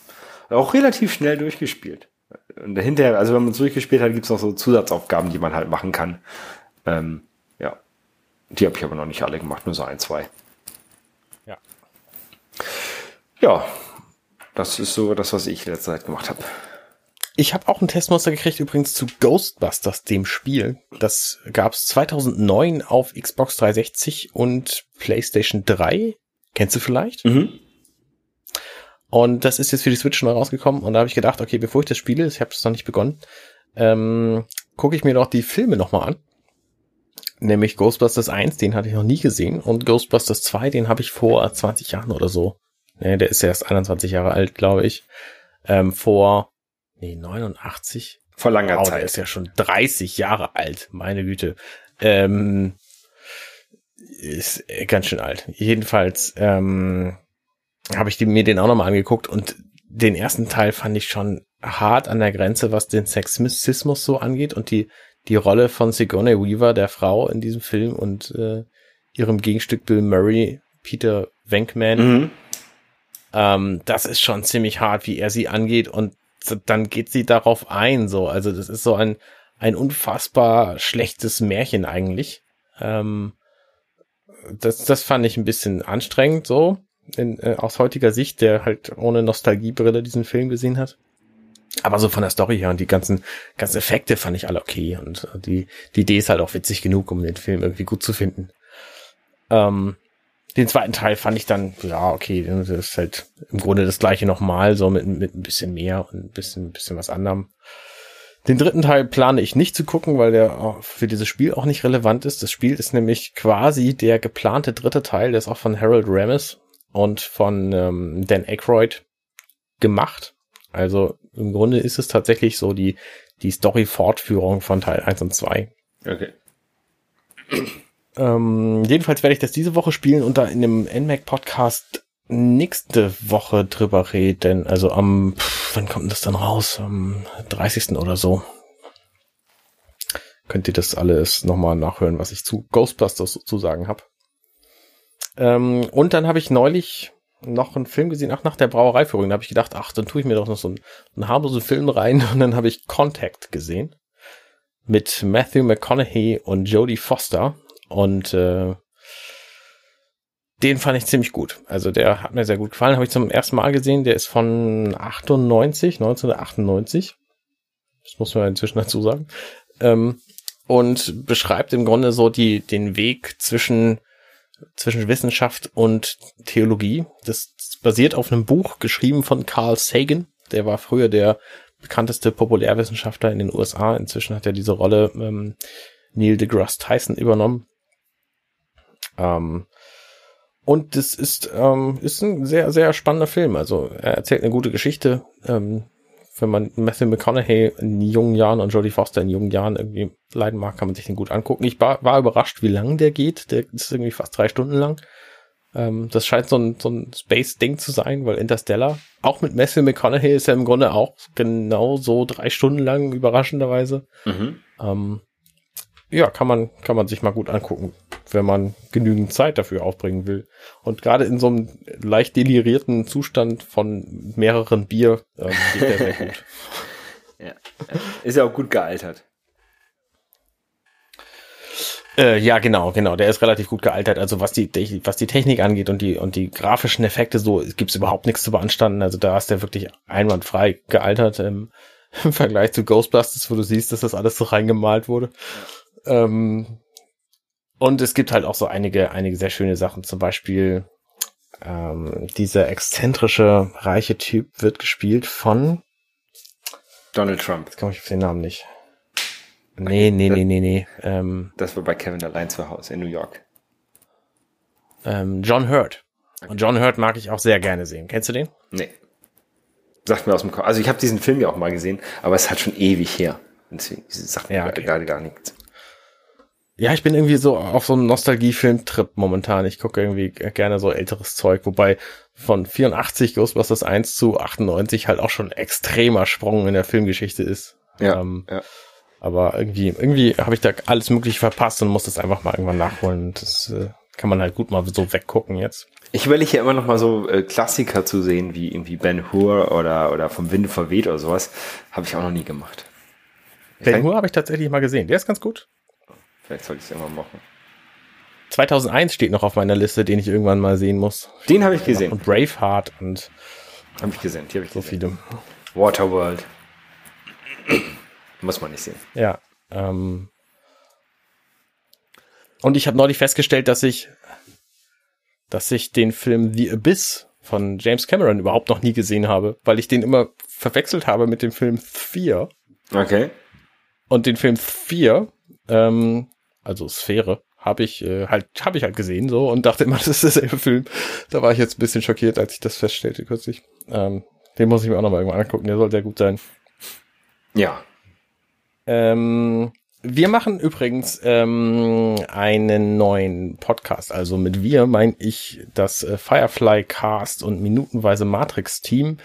auch relativ schnell durchgespielt. Und dahinter, also wenn man es durchgespielt hat, gibt es noch so Zusatzaufgaben, die man halt machen kann. Ähm, ja. Die habe ich aber noch nicht alle gemacht, nur so ein, zwei. Ja. Ja. Das ist so das, was ich letzte Zeit gemacht habe. Ich habe auch ein Testmuster gekriegt übrigens zu Ghostbusters, dem Spiel. Das gab es 2009 auf Xbox 360 und PlayStation 3. Kennst du vielleicht? Mhm. Und das ist jetzt für die Switch neu rausgekommen und da habe ich gedacht, okay, bevor ich das spiele, ich habe es noch nicht begonnen, ähm, gucke ich mir doch die Filme nochmal an nämlich Ghostbusters 1, den hatte ich noch nie gesehen und Ghostbusters 2, den habe ich vor 20 Jahren oder so. Nee, der ist erst 21 Jahre alt, glaube ich. Ähm, vor, nee, 89. Vor langer wow, Zeit. Der ist ja schon 30 Jahre alt, meine Güte. Ähm, ist ganz schön alt. Jedenfalls ähm, habe ich mir den auch nochmal angeguckt und den ersten Teil fand ich schon hart an der Grenze, was den Sexismus so angeht und die die Rolle von Sigourney Weaver, der Frau in diesem Film und äh, ihrem Gegenstück Bill Murray, Peter Venkman. Mhm. Ähm, das ist schon ziemlich hart, wie er sie angeht und dann geht sie darauf ein, so. Also das ist so ein, ein unfassbar schlechtes Märchen eigentlich. Ähm, das, das fand ich ein bisschen anstrengend so, in, äh, aus heutiger Sicht, der halt ohne Nostalgiebrille diesen Film gesehen hat. Aber so von der Story her und die ganzen, ganzen Effekte fand ich alle okay. Und die, die Idee ist halt auch witzig genug, um den Film irgendwie gut zu finden. Ähm, den zweiten Teil fand ich dann, ja, okay, das ist halt im Grunde das gleiche nochmal, so mit, mit ein bisschen mehr und ein bisschen, ein bisschen was anderem. Den dritten Teil plane ich nicht zu gucken, weil der für dieses Spiel auch nicht relevant ist. Das Spiel ist nämlich quasi der geplante dritte Teil, der ist auch von Harold Ramis und von ähm, Dan Aykroyd gemacht. Also im Grunde ist es tatsächlich so die, die Story-Fortführung von Teil 1 und 2. Okay. Ähm, jedenfalls werde ich das diese Woche spielen und da in dem NMAC-Podcast nächste Woche drüber reden. Also am, pff, wann kommt das dann raus? Am 30. oder so. Könnt ihr das alles nochmal nachhören, was ich zu Ghostbusters zu sagen habe. Ähm, und dann habe ich neulich noch einen Film gesehen, ach, nach der Brauereiführung. Da habe ich gedacht, ach, dann tue ich mir doch noch so einen, einen harmlosen Film rein. Und dann habe ich Contact gesehen. Mit Matthew McConaughey und Jodie Foster. Und äh, den fand ich ziemlich gut. Also der hat mir sehr gut gefallen. Habe ich zum ersten Mal gesehen. Der ist von 98, 1998. Das muss man inzwischen dazu sagen. Ähm, und beschreibt im Grunde so die, den Weg zwischen zwischen Wissenschaft und Theologie. Das basiert auf einem Buch geschrieben von Carl Sagan. Der war früher der bekannteste Populärwissenschaftler in den USA. Inzwischen hat er diese Rolle ähm, Neil deGrasse Tyson übernommen. Ähm, und das ist, ähm, ist ein sehr, sehr spannender Film. Also er erzählt eine gute Geschichte. Ähm, wenn man Matthew McConaughey in jungen Jahren und Jodie Foster in jungen Jahren irgendwie leiden mag, kann man sich den gut angucken. Ich war, war überrascht, wie lang der geht. Der ist irgendwie fast drei Stunden lang. Ähm, das scheint so ein, so ein Space-Ding zu sein, weil Interstellar, auch mit Matthew McConaughey, ist ja im Grunde auch genau so drei Stunden lang, überraschenderweise. Mhm. Ähm, ja, kann man, kann man sich mal gut angucken, wenn man genügend Zeit dafür aufbringen will. Und gerade in so einem leicht delirierten Zustand von mehreren Bier ähm, geht der sehr gut. ja. Ist ja auch gut gealtert. Äh, ja, genau, genau. Der ist relativ gut gealtert. Also was die, was die Technik angeht und die und die grafischen Effekte, so gibt's überhaupt nichts zu beanstanden. Also da ist der wirklich einwandfrei gealtert im, im Vergleich zu Ghostbusters, wo du siehst, dass das alles so reingemalt wurde. Ähm, und es gibt halt auch so einige, einige sehr schöne Sachen. Zum Beispiel ähm, dieser exzentrische, reiche Typ wird gespielt von Donald Trump. Jetzt komme ich auf den Namen nicht. Nee, nee, nee, nee, nee. Ähm, das war bei Kevin allein zu Hause in New York. Ähm, John Hurt. Und John Hurt mag ich auch sehr gerne sehen. Kennst du den? Nee. Sagt mir aus dem Kopf. Also ich habe diesen Film ja auch mal gesehen, aber es hat schon ewig her. Deswegen sagt mir ja, okay. gerade gar nichts. Ja, ich bin irgendwie so auf so einem Nostalgie-Film-Trip momentan. Ich gucke irgendwie gerne so älteres Zeug, wobei von 84 Ghostbusters 1 zu 98 halt auch schon extremer Sprung in der Filmgeschichte ist. Ja, ähm, ja. Aber irgendwie, irgendwie habe ich da alles mögliche verpasst und muss das einfach mal irgendwann nachholen. Das äh, kann man halt gut mal so weggucken jetzt. Ich überlege ja immer noch mal so äh, Klassiker zu sehen, wie irgendwie Ben Hur oder, oder vom Winde verweht oder sowas. Habe ich auch noch nie gemacht. Ben Hur habe ich tatsächlich mal gesehen. Der ist ganz gut. Vielleicht sollte ich es irgendwann machen. 2001 steht noch auf meiner Liste, den ich irgendwann mal sehen muss. Den habe ich gesehen. Und Braveheart und. Habe ich gesehen. Die habe ich so gesehen. viele. Waterworld. Muss man nicht sehen. Ja. Ähm, und ich habe neulich festgestellt, dass ich, dass ich den Film The Abyss von James Cameron überhaupt noch nie gesehen habe, weil ich den immer verwechselt habe mit dem Film 4. Okay. Und den Film 4 ähm, also Sphäre, habe ich äh, halt habe ich halt gesehen so und dachte immer, das ist derselbe Film. Da war ich jetzt ein bisschen schockiert, als ich das feststellte kürzlich. Ähm, den muss ich mir auch noch mal irgendwann angucken. Der soll sehr gut sein. Ja. Ähm, wir machen übrigens ähm, einen neuen Podcast. Also mit wir meine ich das äh, Firefly Cast und minutenweise Matrix Team.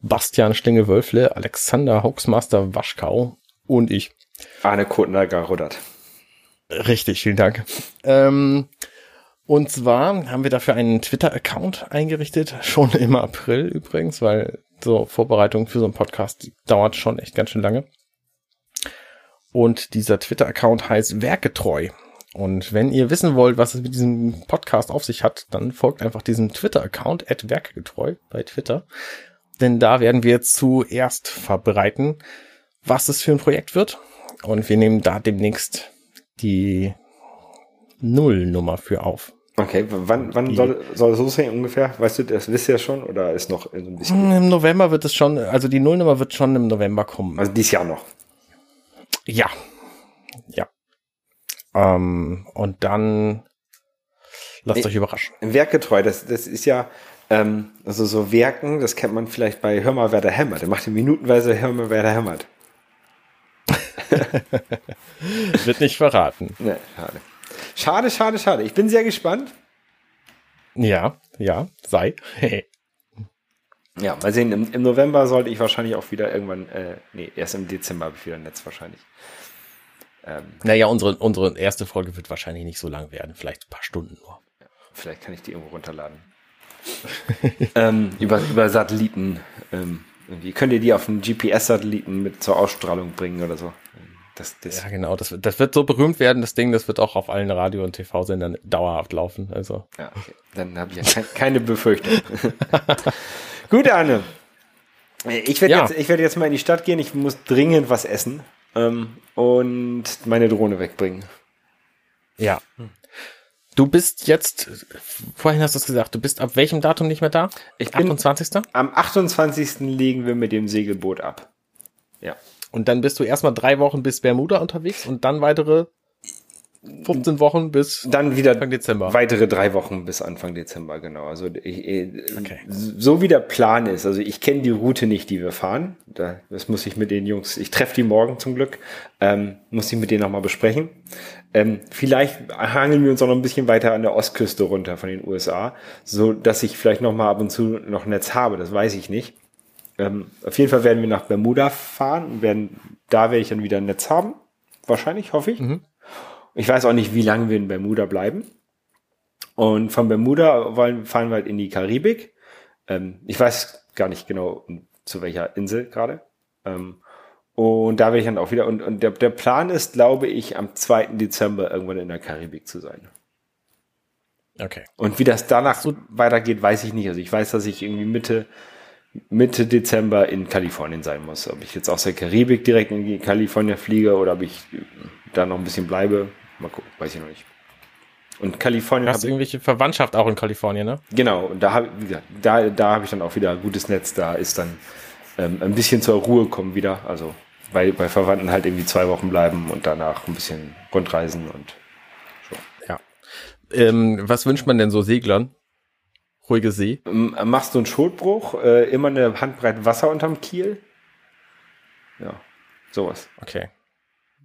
Bastian Stingel-Wölfle, Alexander Hoaxmaster Waschkau und ich. Arne Kotner-Garodert. Richtig, vielen Dank. Ähm, und zwar haben wir dafür einen Twitter-Account eingerichtet, schon im April übrigens, weil so Vorbereitung für so einen Podcast dauert schon echt ganz schön lange. Und dieser Twitter-Account heißt Werketreu. Und wenn ihr wissen wollt, was es mit diesem Podcast auf sich hat, dann folgt einfach diesem Twitter-Account, werkegetreu bei Twitter. Denn da werden wir zuerst verbreiten, was es für ein Projekt wird. Und wir nehmen da demnächst die Nullnummer für auf. Okay, wann, wann soll, soll es losgehen ungefähr? Weißt du, das wisst ihr ja schon oder ist noch so ein bisschen? Im November wird es schon, also die Nullnummer wird schon im November kommen. Also dieses Jahr noch. Ja. Ja. Ähm, und dann lasst nee, euch überraschen. Werkgetreu, das, das ist ja, ähm, also so Werken, das kennt man vielleicht bei Hör mal, wer da hämmert. Der macht minutenweise Hör mal, wer da hämmert. Wird nicht verraten. Nee, schade. Schade, schade, schade. Ich bin sehr gespannt. Ja, ja, sei. ja, mal sehen. Im, Im, November sollte ich wahrscheinlich auch wieder irgendwann, äh, nee, erst im Dezember habe ich wieder ein Netz wahrscheinlich. Ähm, naja, unsere, unsere erste Folge wird wahrscheinlich nicht so lang werden, vielleicht ein paar Stunden nur. Ja, vielleicht kann ich die irgendwo runterladen. ähm, über, über Satelliten. Ähm, irgendwie. Könnt ihr die auf einen GPS-Satelliten mit zur Ausstrahlung bringen oder so? Das, das ja, genau. Das, das wird so berühmt werden, das Ding, das wird auch auf allen Radio- und TV-Sendern dauerhaft laufen. Also. Ja, okay. Dann habe ich ja ke keine Befürchtung. Gut, Arne. Ich werde ja. jetzt, ich werd jetzt mal in die Stadt gehen. Ich muss dringend was essen ähm, und meine Drohne wegbringen. Ja. Du bist jetzt, vorhin hast du es gesagt, du bist ab welchem Datum nicht mehr da? Ich bin 28. Am 28. legen wir mit dem Segelboot ab. Ja. Und dann bist du erstmal drei Wochen bis Bermuda unterwegs und dann weitere 15 Wochen bis dann wieder Anfang Dezember. Weitere drei Wochen bis Anfang Dezember, genau. Also ich, okay. so wie der Plan ist. Also ich kenne die Route nicht, die wir fahren. Da, das muss ich mit den Jungs. Ich treffe die morgen zum Glück. Ähm, muss ich mit denen nochmal besprechen. Ähm, vielleicht hangeln wir uns auch noch ein bisschen weiter an der Ostküste runter von den USA, so dass ich vielleicht nochmal ab und zu noch Netz habe. Das weiß ich nicht. Ähm, auf jeden Fall werden wir nach Bermuda fahren und werden, da werde ich dann wieder ein Netz haben. Wahrscheinlich, hoffe ich. Mhm. Ich weiß auch nicht, wie lange wir in Bermuda bleiben. Und von Bermuda wollen, fahren wir halt in die Karibik. Ähm, ich weiß gar nicht genau, zu welcher Insel gerade. Ähm, und da werde ich dann auch wieder, und, und der, der Plan ist, glaube ich, am 2. Dezember irgendwann in der Karibik zu sein. Okay. Und wie das danach so weitergeht, weiß ich nicht. Also ich weiß, dass ich irgendwie Mitte, Mitte Dezember in Kalifornien sein muss. Ob ich jetzt aus der Karibik direkt in die Kalifornien fliege oder ob ich da noch ein bisschen bleibe, mal gucken, weiß ich noch nicht. Und Kalifornien. Hast du irgendwelche Verwandtschaft auch in Kalifornien, ne? Genau, und da habe da, da habe ich dann auch wieder ein gutes Netz, da ist dann ähm, ein bisschen zur Ruhe kommen wieder. Also bei, bei Verwandten halt irgendwie zwei Wochen bleiben und danach ein bisschen rundreisen und so. Ja. Ähm, was wünscht man denn so Seglern? ruhige See. Machst du einen Schotbruch, äh, immer eine Handbreit Wasser unterm Kiel. Ja, sowas. Okay.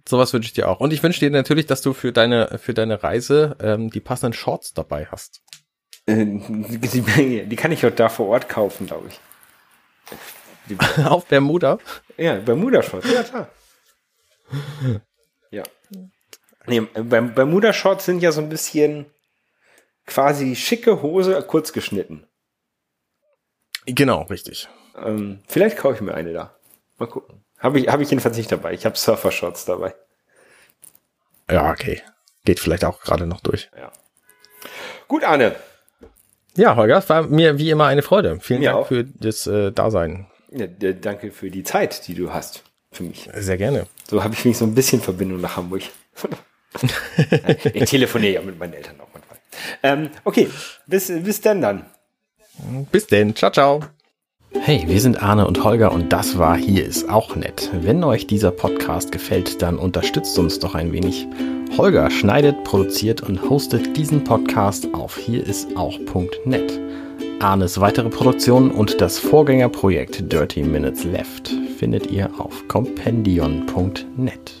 Sowas wünsche ich dir auch. Und ich wünsche dir natürlich, dass du für deine, für deine Reise ähm, die passenden Shorts dabei hast. Äh, die, die, kann ich heute da vor Ort kaufen, glaube ich. Auf Bermuda? Ja, Bermuda-Shorts, ja klar. ja. Nee, Bermuda-Shorts sind ja so ein bisschen quasi schicke Hose kurz geschnitten. Genau, richtig. Ähm, vielleicht kaufe ich mir eine da. Mal gucken. Habe ich, hab ich jedenfalls nicht dabei. Ich habe Surfer-Shorts dabei. Ja, okay. Geht vielleicht auch gerade noch durch. Ja. Gut, Arne. Ja, Holger, es war mir wie immer eine Freude. Vielen mir Dank auch. für das äh, Dasein. Ja, danke für die Zeit, die du hast für mich. Sehr gerne. So habe ich mich so ein bisschen Verbindung nach Hamburg. ich telefoniere ja mit meinen Eltern auch manchmal. Ähm, okay, bis, bis denn dann. Bis denn. Ciao, ciao. Hey, wir sind Arne und Holger und das war Hier ist auch nett. Wenn euch dieser Podcast gefällt, dann unterstützt uns doch ein wenig. Holger schneidet, produziert und hostet diesen Podcast auf hierisauch.net. Arnes weitere Produktionen und das Vorgängerprojekt Dirty Minutes Left findet ihr auf compendion.net.